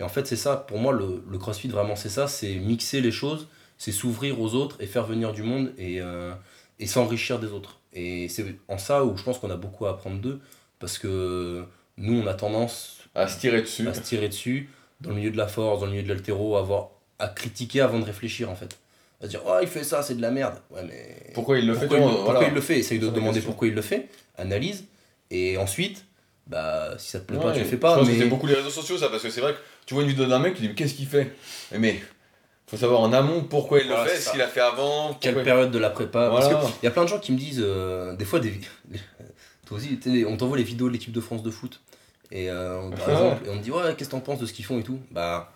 Et en fait c'est ça, pour moi le, le crossfit vraiment c'est ça, c'est mixer les choses, c'est s'ouvrir aux autres et faire venir du monde et, euh, et s'enrichir des autres. Et c'est en ça où je pense qu'on a beaucoup à apprendre d'eux parce que nous on a tendance À se tirer dessus. à se tirer dessus, dans le milieu de la force, dans le milieu de l'altéro, à, avoir, à critiquer avant de réfléchir en fait. À se dire, oh il fait ça, c'est de la merde. Ouais, mais. Pourquoi il le fait pourquoi, il, vois, pourquoi voilà. il le fait? Essaye de te demander question. pourquoi il le fait, analyse, et ensuite, bah si ça te plaît pas, tu le fais Je pas. pense que Mais c'est beaucoup les réseaux sociaux, ça, parce que c'est vrai que tu vois une vidéo d'un mec, tu dis, mais qu'est-ce qu'il fait? Mais, faut savoir en amont pourquoi il Voilà, le fait, ce qu'il a fait avant. quelle pourquoi- période de la prépa? Parce Voilà. qu'il y a plein de gens qui me disent, euh, des fois, des, [LAUGHS] toi aussi, on t'envoie les vidéos de l'équipe de France de foot. Et euh, on- par exemple, et on te dit, ouais, qu'est-ce que t'en penses de ce qu'ils font et tout? Bah,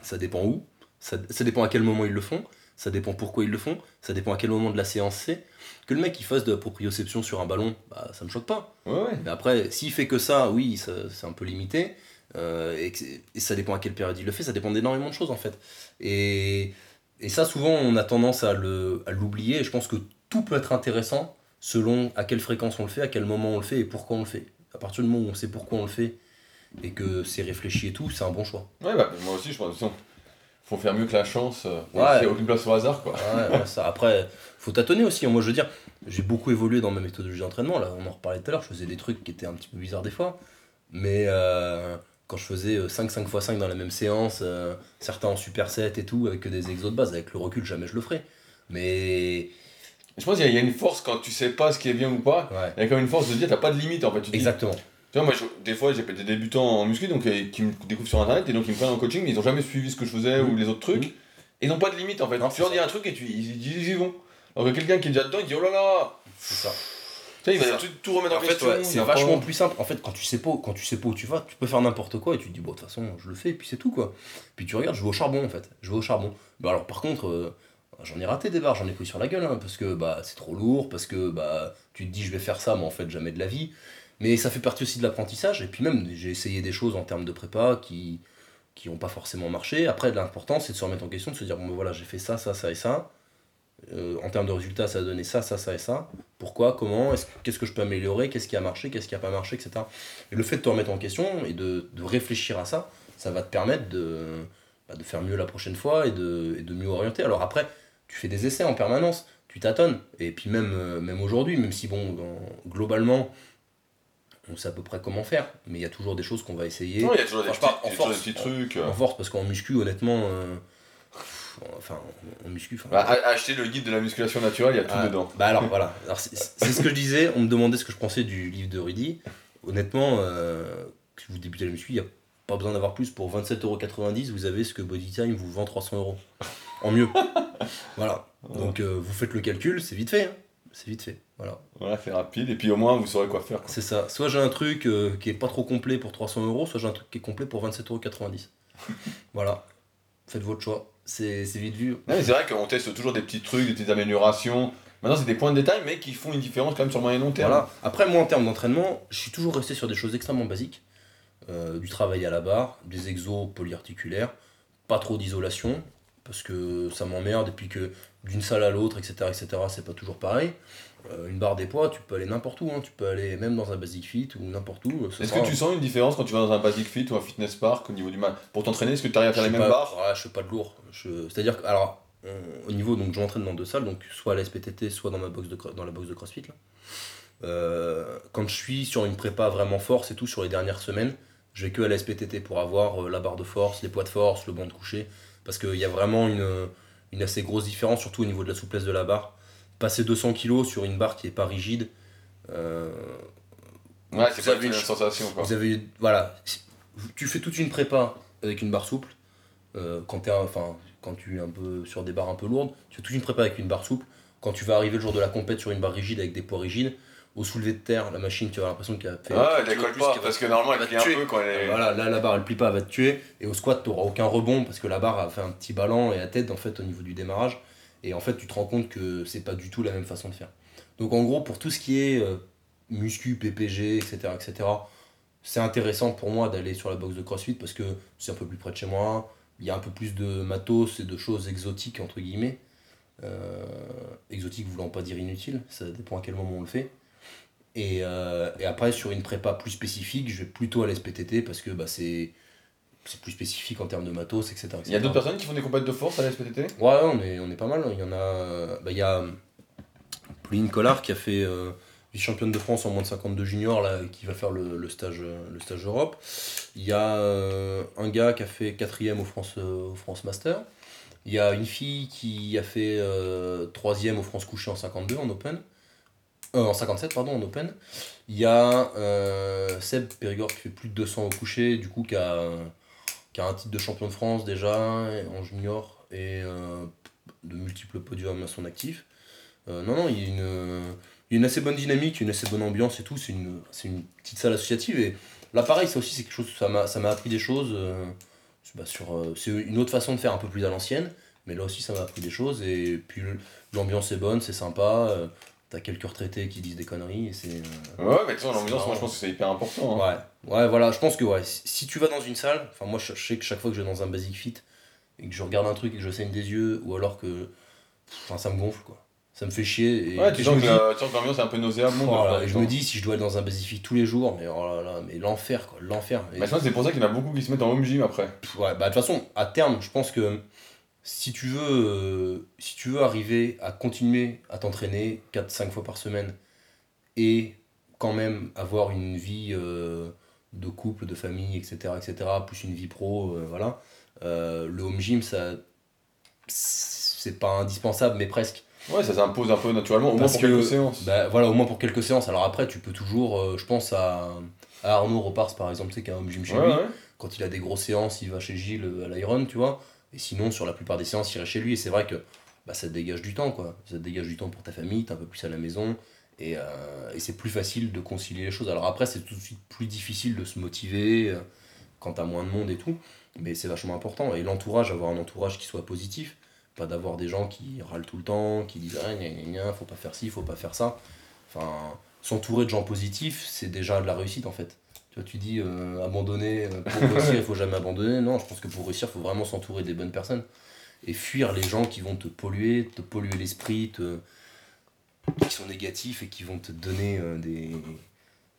ça dépend où, ça, ça dépend à quel moment ils le font, ça dépend pourquoi ils le font, ça dépend à quel moment de la séance c'est. Que le mec il fasse de la proprioception sur un ballon, bah ça me choque pas. Ouais, ouais. Mais après, s'il fait que ça, oui, c'est un peu limité. euh, et, que ça dépend à quelle période il le fait, ça dépend d'énormément de choses en fait. Et, et ça, souvent, on a tendance à à l'oublier. Et je pense que tout peut être intéressant selon à quelle fréquence on le fait, à quel moment on le fait et pourquoi on le fait. À partir du moment où on sait pourquoi on le fait et que c'est réfléchi et tout, c'est un bon choix. Ouais, bah, moi aussi, je pense qu'il faut faire mieux que la chance. euh, Ouais. Il n'y a aucune place au hasard, quoi. Ouais, ouais, ça. Après, faut tâtonner aussi. Moi, je veux dire, j'ai beaucoup évolué dans ma méthodologie d'entraînement. Là, on en reparlait tout à l'heure. Je faisais des trucs qui étaient un petit peu bizarres des fois. Mais euh, quand je faisais 5, 5 x 5 dans la même séance, euh, certains en superset et tout, avec que des exos de base, avec le recul, jamais je le ferai. Mais. Je pense qu'il y, a- il y a une force quand tu sais pas ce qui est bien ou pas. Il y a quand même une force de dire, t'as pas de limite en fait. Tu dis, Exactement. Tu vois, moi, je- des fois, j'ai des débutants en muscu donc, euh, qui me découvrent sur internet et donc ils me prennent en coaching, mais ils ont jamais suivi ce que je faisais ou les autres trucs. Et ils n'ont pas de limite en fait. Non, tu leur dis un truc et tu, ils, ils y vont. Alors que quelqu'un qui est déjà dedans, il dit oh là là C'est ça. Tu sais, il va tout, tout remettre en, question. ouais, c'est va vachement plus simple. En fait, quand tu sais pas, quand tu sais pas où tu vas, tu peux faire n'importe quoi et tu te dis bon de toute façon je le fais et puis c'est tout quoi. Puis tu regardes, je vais au charbon en fait, je vais au charbon. Bah alors par contre, euh, j'en ai raté des barres, j'en ai pris sur la gueule hein, parce que bah c'est trop lourd, parce que bah tu te dis je vais faire ça, mais en fait jamais de la vie. Mais ça fait partie aussi de l'apprentissage et puis même j'ai essayé des choses en termes de prépa qui qui ont pas forcément marché. Après l'important c'est de se remettre en question, de se dire bon ben voilà j'ai fait ça, ça, ça et ça. Euh, en termes de résultats, ça a donné ça, ça, ça et ça. Pourquoi Comment est-ce- Qu'est-ce que je peux améliorer Qu'est-ce qui a marché Qu'est-ce qui a pas marché Etc. Et le fait de te remettre en question et de, de réfléchir à ça, ça va te permettre de, bah, de faire mieux la prochaine fois et de, de mieux orienter. Alors après, tu fais des essais en permanence, tu tâtonnes. Et puis même, euh, même aujourd'hui, même si bon, globalement, on sait à peu près comment faire, mais il y a toujours des choses qu'on va essayer. Non, il y a toujours des, petits, y a des trucs. En force, parce qu'en muscu, honnêtement, euh, enfin, en muscu. enfin, Bah, acheter le guide de la musculation naturelle, il y a tout Ah, dedans. Bah alors [LAUGHS] voilà, alors, c'est ce que je disais, on me demandait ce que je pensais du livre de Rudy. Honnêtement, euh, si vous débutez la muscu, il n'y a pas besoin d'avoir plus. Pour 27,90€, vous avez ce que Bodytime vous vend 300 euros. En mieux. [LAUGHS] voilà. Donc euh, vous faites le calcul, c'est vite fait. hein. C'est vite fait. Voilà. Voilà, c'est rapide, et puis au moins vous saurez quoi faire. C'est ça. Soit j'ai un truc euh, qui est pas trop complet pour 300 euros, soit j'ai un truc qui est complet pour 27,90€. [LAUGHS] voilà. Faites votre choix. C'est c'est vite vu. C'est vrai qu'on teste toujours des petits trucs, des petites améliorations. Maintenant, c'est des points de détail, mais qui font une différence quand même sur le moyen long terme. Voilà. Après, moi, en termes d'entraînement, je suis toujours resté sur des choses extrêmement basiques. Euh, du travail à la barre, des exos polyarticulaires, pas trop d'isolation, parce que ça m'emmerde, et puis que d'une salle à l'autre, etc., etc., c'est pas toujours pareil. Euh, une barre des poids, tu peux aller n'importe où, hein. tu peux aller même dans un Basic Fit ou n'importe où. ce Est-ce sera- que tu sens une différence quand tu vas dans un Basic Fit ou un Fitness Park au niveau du mal? Pour t'entraîner, est-ce que tu arrives à faire je les mêmes pas- barres? Je fais pas de lourd. Je- C'est-à-dire que, alors, on- au niveau, donc j'entraîne dans deux salles, donc soit à la SPTT, soit dans, ma box de, dans la box de CrossFit. Là. Euh, quand je suis sur une prépa vraiment force et tout, sur les dernières semaines, je vais que à la SPTT pour avoir euh, la barre de force, les poids de force, le banc de coucher, parce qu'il y a vraiment une, une assez grosse différence, surtout au niveau de la souplesse de la barre. Passer 200 kg sur une barre qui est pas rigide, euh, Ouais, c'est vous pas avez une sensation. Quoi. vous avez voilà, tu fais toute une prépa avec une barre souple. euh, quand t'es un- enfin quand tu es un peu sur des barres un peu lourdes, tu fais toute une prépa avec une barre souple. Quand tu vas arriver le jour de la compète sur une barre rigide avec des poids rigides, au soulevé de terre, la machine, tu avoir l'impression qu'elle a fait. Ah, elle 30 kilos décolle plus, pas, va- parce que normalement, elle plie un peu quand elle est. Voilà, là la barre elle plie pas, elle va te tuer. Et au squat, tu n'auras aucun rebond parce que la barre a fait un petit ballon et la tête en fait au niveau du démarrage. Et en fait, tu te rends compte que c'est pas du tout la même façon de faire. Donc en gros, pour tout ce qui est euh, muscu, PPG, etc., etc., c'est intéressant pour moi d'aller sur la box de CrossFit parce que c'est un peu plus près de chez moi. Il y a un peu plus de matos et de choses exotiques entre guillemets. Euh, exotique voulant pas dire inutile, ça dépend à quel moment on le fait. Et, euh, et après, sur une prépa plus spécifique, je vais plutôt à l'SPTT parce que bah, c'est c'est plus spécifique en termes de matos, etc. Il y a d'autres personnes qui font des compètes de force à la SPTT Ouais, on est, on est pas mal. Il y en a. Bah, il y a euh, Pauline Collard qui a fait euh, vice-championne de France en moins de 52 juniors, là, qui va faire le, le stage, le stage Europe. Il y a euh, un gars qui a fait quatrième au France, au France Master. Il y a une fille qui a fait troisième au France Couché en 52 en Open. Euh, en 57, pardon, en Open. Il y a euh, Seb Périgord qui fait plus de 200 au coucher, du coup, qui a, qui un titre de champion de France déjà en junior et euh, de multiples podiums à son actif. Euh, non, non, il y, a une, assez bonne dynamique, une assez bonne ambiance et tout. C'est une, petite salle associative. Et là, pareil, ça aussi, c'est quelque chose, ça m'a, appris des choses. bah, sur, c'est une autre façon de faire un peu plus à l'ancienne. Mais là aussi, ça m'a appris des choses. Et puis, l'ambiance est bonne, c'est sympa. T'as quelques retraités qui disent des conneries. Et c'est, euh, Ouais, mais tu vois, l'ambiance, moi je pense que c'est hyper important. hein. Ouais, ouais, voilà, je pense que ouais, si tu vas dans une salle, enfin moi je sais que chaque fois que je vais dans un basic fit et que je regarde un truc et que je saigne des yeux, ou alors que enfin, ça me gonfle quoi. Ça me fait chier. Et, Ouais, tu sens que l'ambiance est un peu nauséabonde. oh et je me temps. dis si je dois aller dans un basic fit tous les jours, mais oh là là, mais l'enfer quoi, l'enfer. Pense que c'est pour ça qu'il y en a beaucoup qui se mettent en home gym après. Ouais, bah de toute façon, à terme, je pense que si tu veux, euh, si tu veux arriver à continuer à t'entraîner 4-5 fois par semaine et quand même avoir une vie euh, de couple, de famille, etc., etc., plus une vie pro, euh, voilà, le home gym, ça, c'est pas indispensable, mais presque. Ouais, ça s'impose un peu naturellement, au moins pour que- quelques séances. Bah, voilà, au moins pour quelques séances. Alors après, tu peux toujours, je pense à, à Arnaud Repars, par exemple, tu sais, qui a un home gym chez Ouais, lui ouais. quand il a des grosses séances, il va chez Gilles à l'Iron, tu vois. Et sinon, sur la plupart des séances, il irait chez lui. Et c'est vrai que bah, ça te dégage du temps, quoi. Ça te dégage du temps pour ta famille, t'es un peu plus à la maison. Et, euh, et c'est plus facile de concilier les choses. Alors après, c'est tout de suite plus difficile de se motiver euh, quand t'as moins de monde et tout. Mais c'est vachement important. Et l'entourage, avoir un entourage qui soit positif. Pas d'avoir des gens qui râlent tout le temps, qui disent ah, gna, gna, gna, faut pas faire ci, faut pas faire ça. Enfin, s'entourer de gens positifs, c'est déjà de la réussite en fait. Tu vois, tu dis euh, abandonner, euh, pour [LAUGHS] réussir, il faut jamais abandonner. Non, je pense que pour réussir, il faut vraiment s'entourer des bonnes personnes. Et fuir les gens qui vont te polluer, te polluer l'esprit, te... qui sont négatifs et qui vont te donner euh, des.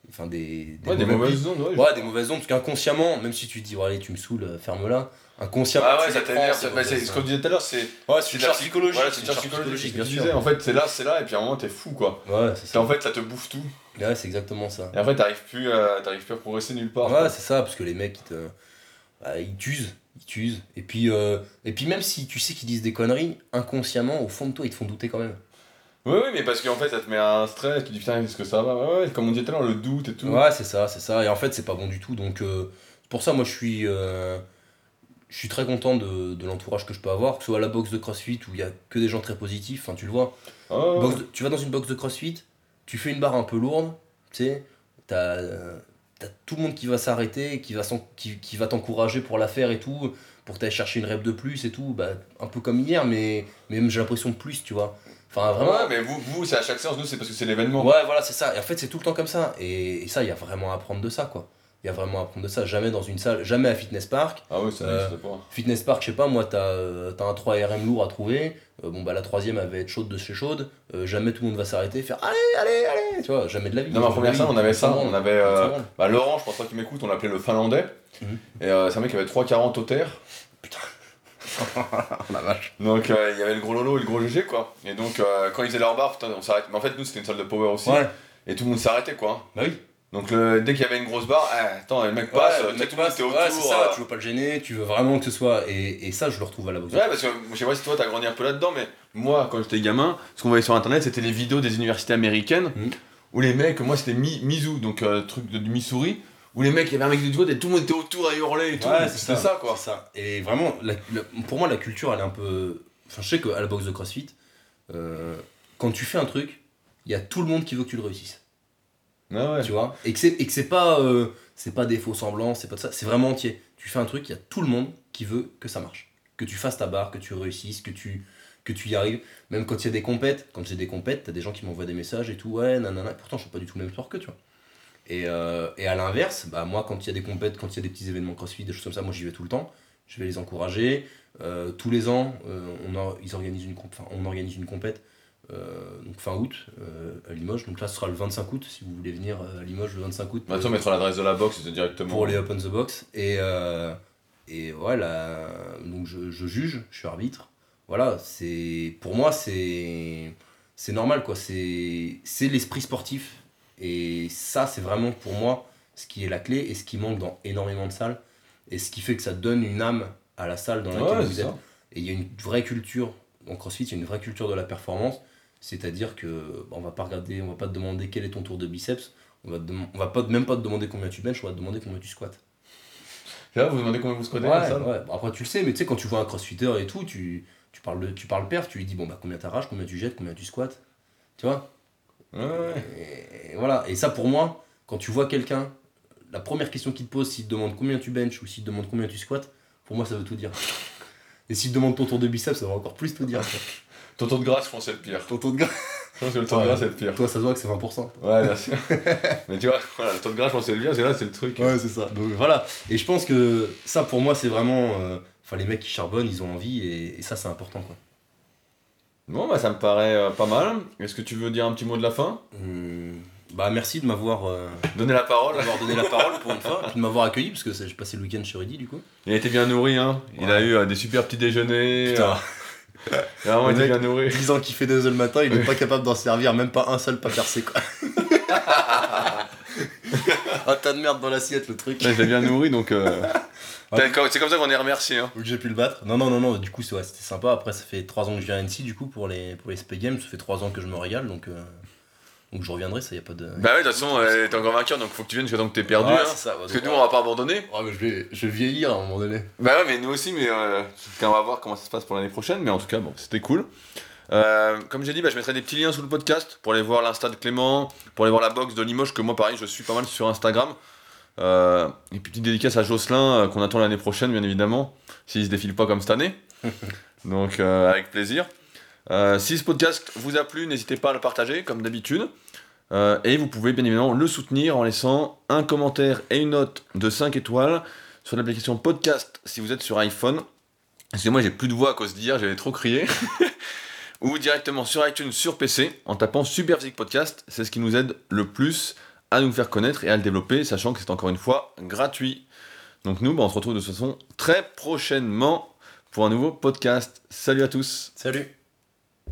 Enfin, des, Ouais, des mauvais- mauvaises ondes, ouais. Ouais, des mauvaises ondes, parce qu'inconsciemment, même si tu te dis, oh, allez, tu me sautes, ferme-la, inconsciemment. Ah ouais, ça t'énerve. c'est ce qu'on disait tout à l'heure, c'est. Ouais, c'est une de la charge psychologique. Voilà, c'est une charge psychologique, bien tu sûr. disais. En fait, c'est là, c'est là, et puis à un moment, t'es fou, quoi. Ouais, c'est C'est ça. en fait, ça te bouffe tout. Ouais, c'est exactement ça. Et après, t'arrives plus, à- t'arrives plus à progresser nulle part. Ouais, c'est ça, parce que les mecs, ils te. bah, ils t'usent. Ils t'usent. Et puis, euh, et puis même si tu sais qu'ils disent des conneries, inconsciemment, au fond de toi, ils te font douter quand même. Oui, oui, mais parce qu'en fait, ça te met un stress, tu te dis putain, est-ce que ça va? Ouais, ouais, comme on disait tout à l'heure, le doute et tout. Ouais, c'est ça, c'est ça. Et en fait, c'est pas bon du tout. Donc, euh, pour ça, moi, je suis, euh, je suis très content de, de l'entourage que je peux avoir, que ce soit à la boxe de CrossFit où il y a que des gens très positifs. Enfin, tu le vois. Boxe de- tu vas dans une box de CrossFit, tu fais une barre un peu lourde, tu sais, t'as euh, t'as tout le monde qui va s'arrêter, qui va, qui, qui va t'encourager pour la faire et tout, pour que t'ailles chercher une rep de plus et tout, bah, un peu comme hier, mais, mais même j'ai l'impression de plus, tu vois. Enfin, vraiment. Ouais, mais vous, vous c'est à chaque séance, nous, c'est parce que c'est l'événement. Ouais, voilà, c'est ça. Et en fait, c'est tout le temps comme ça. Et, et ça, il y a vraiment à apprendre de ça, quoi. Il y a vraiment à apprendre de ça. Jamais dans une salle, jamais à Fitness Park. Ah oui, ça Euh, n'existe pas. Fitness Park, je sais pas, moi, t'as euh, un 3RM lourd à trouver. Euh, bon, bah, la troisième, elle va être chaude de chez chaude. Euh, jamais tout le monde va s'arrêter et faire Allez, allez, allez Tu vois, jamais de la vie. Non, mais en première salle, on avait ça. On avait. euh, bah, Laurent, je pense pas qu'il m'écoute, on l'appelait le finlandais. Mhm. Et c'est un mec qui avait 3,40 au terre. [LAUGHS] la vache. Donc euh, il y avait le gros Lolo et le gros GG quoi. Et donc euh, quand ils faisaient leur barre, putain, on s'arrête. Mais en fait, nous c'était une salle de power aussi. Ouais, Et tout le monde s'arrêtait quoi. bah oui. Donc le- dès qu'il y avait une grosse barre, eh, attends, le mec passe, Ouais, tu le sais, mec tout le monde passe, était autour. ouais, c'est ça, tu veux pas le gêner, tu veux vraiment que ce soit. Et, et ça, je le retrouve à la boxe. Ouais, parce que je sais pas si toi t'as grandi un peu là-dedans, mais moi quand j'étais gamin, ce qu'on voyait sur internet c'était les vidéos des universités américaines Mhm. où les mecs, moi c'était Mi- Mizu, donc euh, truc de, du Missouri, où les mecs, il y avait un mec du doigt et tout le monde était autour à hurler et tout. Ouais, c'était ça, quoi. C'est ça. Et vraiment, la- la- pour moi, la culture, elle est un peu. Enfin, je sais qu'à la boxe de CrossFit, euh, quand tu fais un truc, il y a tout le monde qui veut que tu le réussisses. Tu vois Et que c'est pas, euh, c'est pas des faux semblants, c'est pas ça, c'est vraiment entier. Tu fais un truc, il y a tout le monde qui veut que ça marche. Que tu fasses ta barre, que tu réussisses, que tu, que tu y arrives. Même quand il y a des compètes, quand j'ai des compètes, t'as des gens qui m'envoient des messages et tout, ouais, nanana. Pourtant, je fais pas du tout le même sport que tu vois. Et, euh, et à l'inverse, bah, moi, quand il y a des compètes, quand il y a des petits événements crossfit, des choses comme ça, moi j'y vais tout le temps. Je vais les encourager. Euh, tous les ans, euh, on, or- ils organisent une, on organise une compète donc fin août euh, à Limoges. Donc là, ce sera le 25 août si vous voulez venir euh, à Limoges le 25 août. Bah, toi, mettre l'adresse de la box directement. pour les Open the Box. Et, euh, et voilà, donc je, je juge, je suis arbitre. Voilà, c'est pour moi, c'est c'est normal, quoi. C'est c'est l'esprit sportif. Et ça, c'est vraiment pour moi ce qui est la clé et ce qui manque dans énormément de salles. Et ce qui fait que ça donne une âme à la salle dans laquelle Ouais, vous êtes. ça. Et il y a une vraie culture, en CrossFit, il y a une vraie culture de la performance. C'est-à-dire que bah, on va pas regarder, on va pas te demander quel est ton tour de biceps. On va, on va pas, même pas te demander combien tu benches, on va te demander combien tu squats. Là, vous demandez combien vous squattez Ouais. Bon, après tu le sais, mais tu sais, quand tu vois un crossfitter et tout, tu, tu parles de, tu parles perf, tu lui dis bon bah combien t'arraches, combien tu jettes, combien tu squats. Tu vois? Ouais, et, voilà. Et ça pour moi, quand tu vois quelqu'un, la première question qu'il te pose, s'il te demande combien tu benches ou s'il te demande combien tu squats, pour moi ça veut tout dire. Et s'il te demande ton tour de biceps, ça va encore plus tout dire. Ton taux de grâce, je pense, c'est le pire. ton taux de gras. Je pense que le taux de grâce, c'est le pire. Toi ça se voit que c'est 20%. Ouais, bien sûr. [LAUGHS] Mais tu vois, voilà, le taux de grâce, je pense que c'est le pire, parce que là, c'est le truc. Ouais, c'est ça. Donc voilà. Et je pense que ça, pour moi, c'est vraiment. euh, Enfin, les mecs qui charbonnent, ils ont envie, et, et ça, c'est important, quoi. Bon, bah, ça me paraît euh, pas mal. Est-ce que tu veux dire un petit mot de la fin? Hum, bah, merci de m'avoir euh, Donner la parole d'avoir donné la parole pour une fois, et puis de m'avoir accueilli, parce que c'est- j'ai passé le week-end chez Rudy, du coup. Il a été bien nourri, hein. Il a eu euh, des super petits déjeuners. Putain, il a vraiment été mec- bien nourri. 10 [LAUGHS] ans qui fait des œufs le matin, il est pas capable d'en servir, même pas un seul pas percé, quoi. [LAUGHS] un tas de merde dans l'assiette, le truc. Ouais, je l'ai bien nourri, donc. euh, Ouais. C'est comme ça qu'on est remercié. Hein. J'ai pu le battre. Non, non, non, non, du coup, ouais, c'était sympa. Après, ça fait 3 ans que je viens à NC, du coup, pour les, pour les SP Games. Ça fait 3 ans que je me régale, donc, euh, donc je reviendrai, ça y a pas de. Bah, ouais, de toute façon, euh, t'es encore vainqueur, donc faut que tu viennes jusqu'à temps que t'es perdu. Ouais, hein. ça, Parce que nous, on va pas abandonner. Ouais, mais je vais, je vais vieillir à un moment donné. Bah ouais, mais nous aussi, mais euh, on va voir comment ça se passe pour l'année prochaine. Mais en tout cas, bon, c'était cool. Euh, comme j'ai dit, bah, je mettrai des petits liens sous le podcast pour aller voir l'insta de Clément, pour aller voir la box de Limoges, que moi, pareil, je suis pas mal sur Instagram. Euh, et puis, petite dédicace à Jocelyn, euh, qu'on attend l'année prochaine, bien évidemment, s'il se défile pas comme cette année. [LAUGHS] Donc, euh, avec plaisir. Euh, si ce podcast vous a plu, n'hésitez pas à le partager, comme d'habitude. Euh, et vous pouvez bien évidemment le soutenir en laissant un commentaire et une note de 5 étoiles sur l'application podcast si vous êtes sur iPhone. Excusez-moi, j'ai plus de voix à cause d'hier, j'avais trop crié. [LAUGHS] Ou directement sur iTunes sur PC en tapant Super Physique Podcast. C'est ce qui nous aide le plus à nous faire connaître et à le développer, sachant que c'est encore une fois gratuit. Donc nous, bah, on se retrouve de toute façon très prochainement pour un nouveau podcast. Salut à tous Salut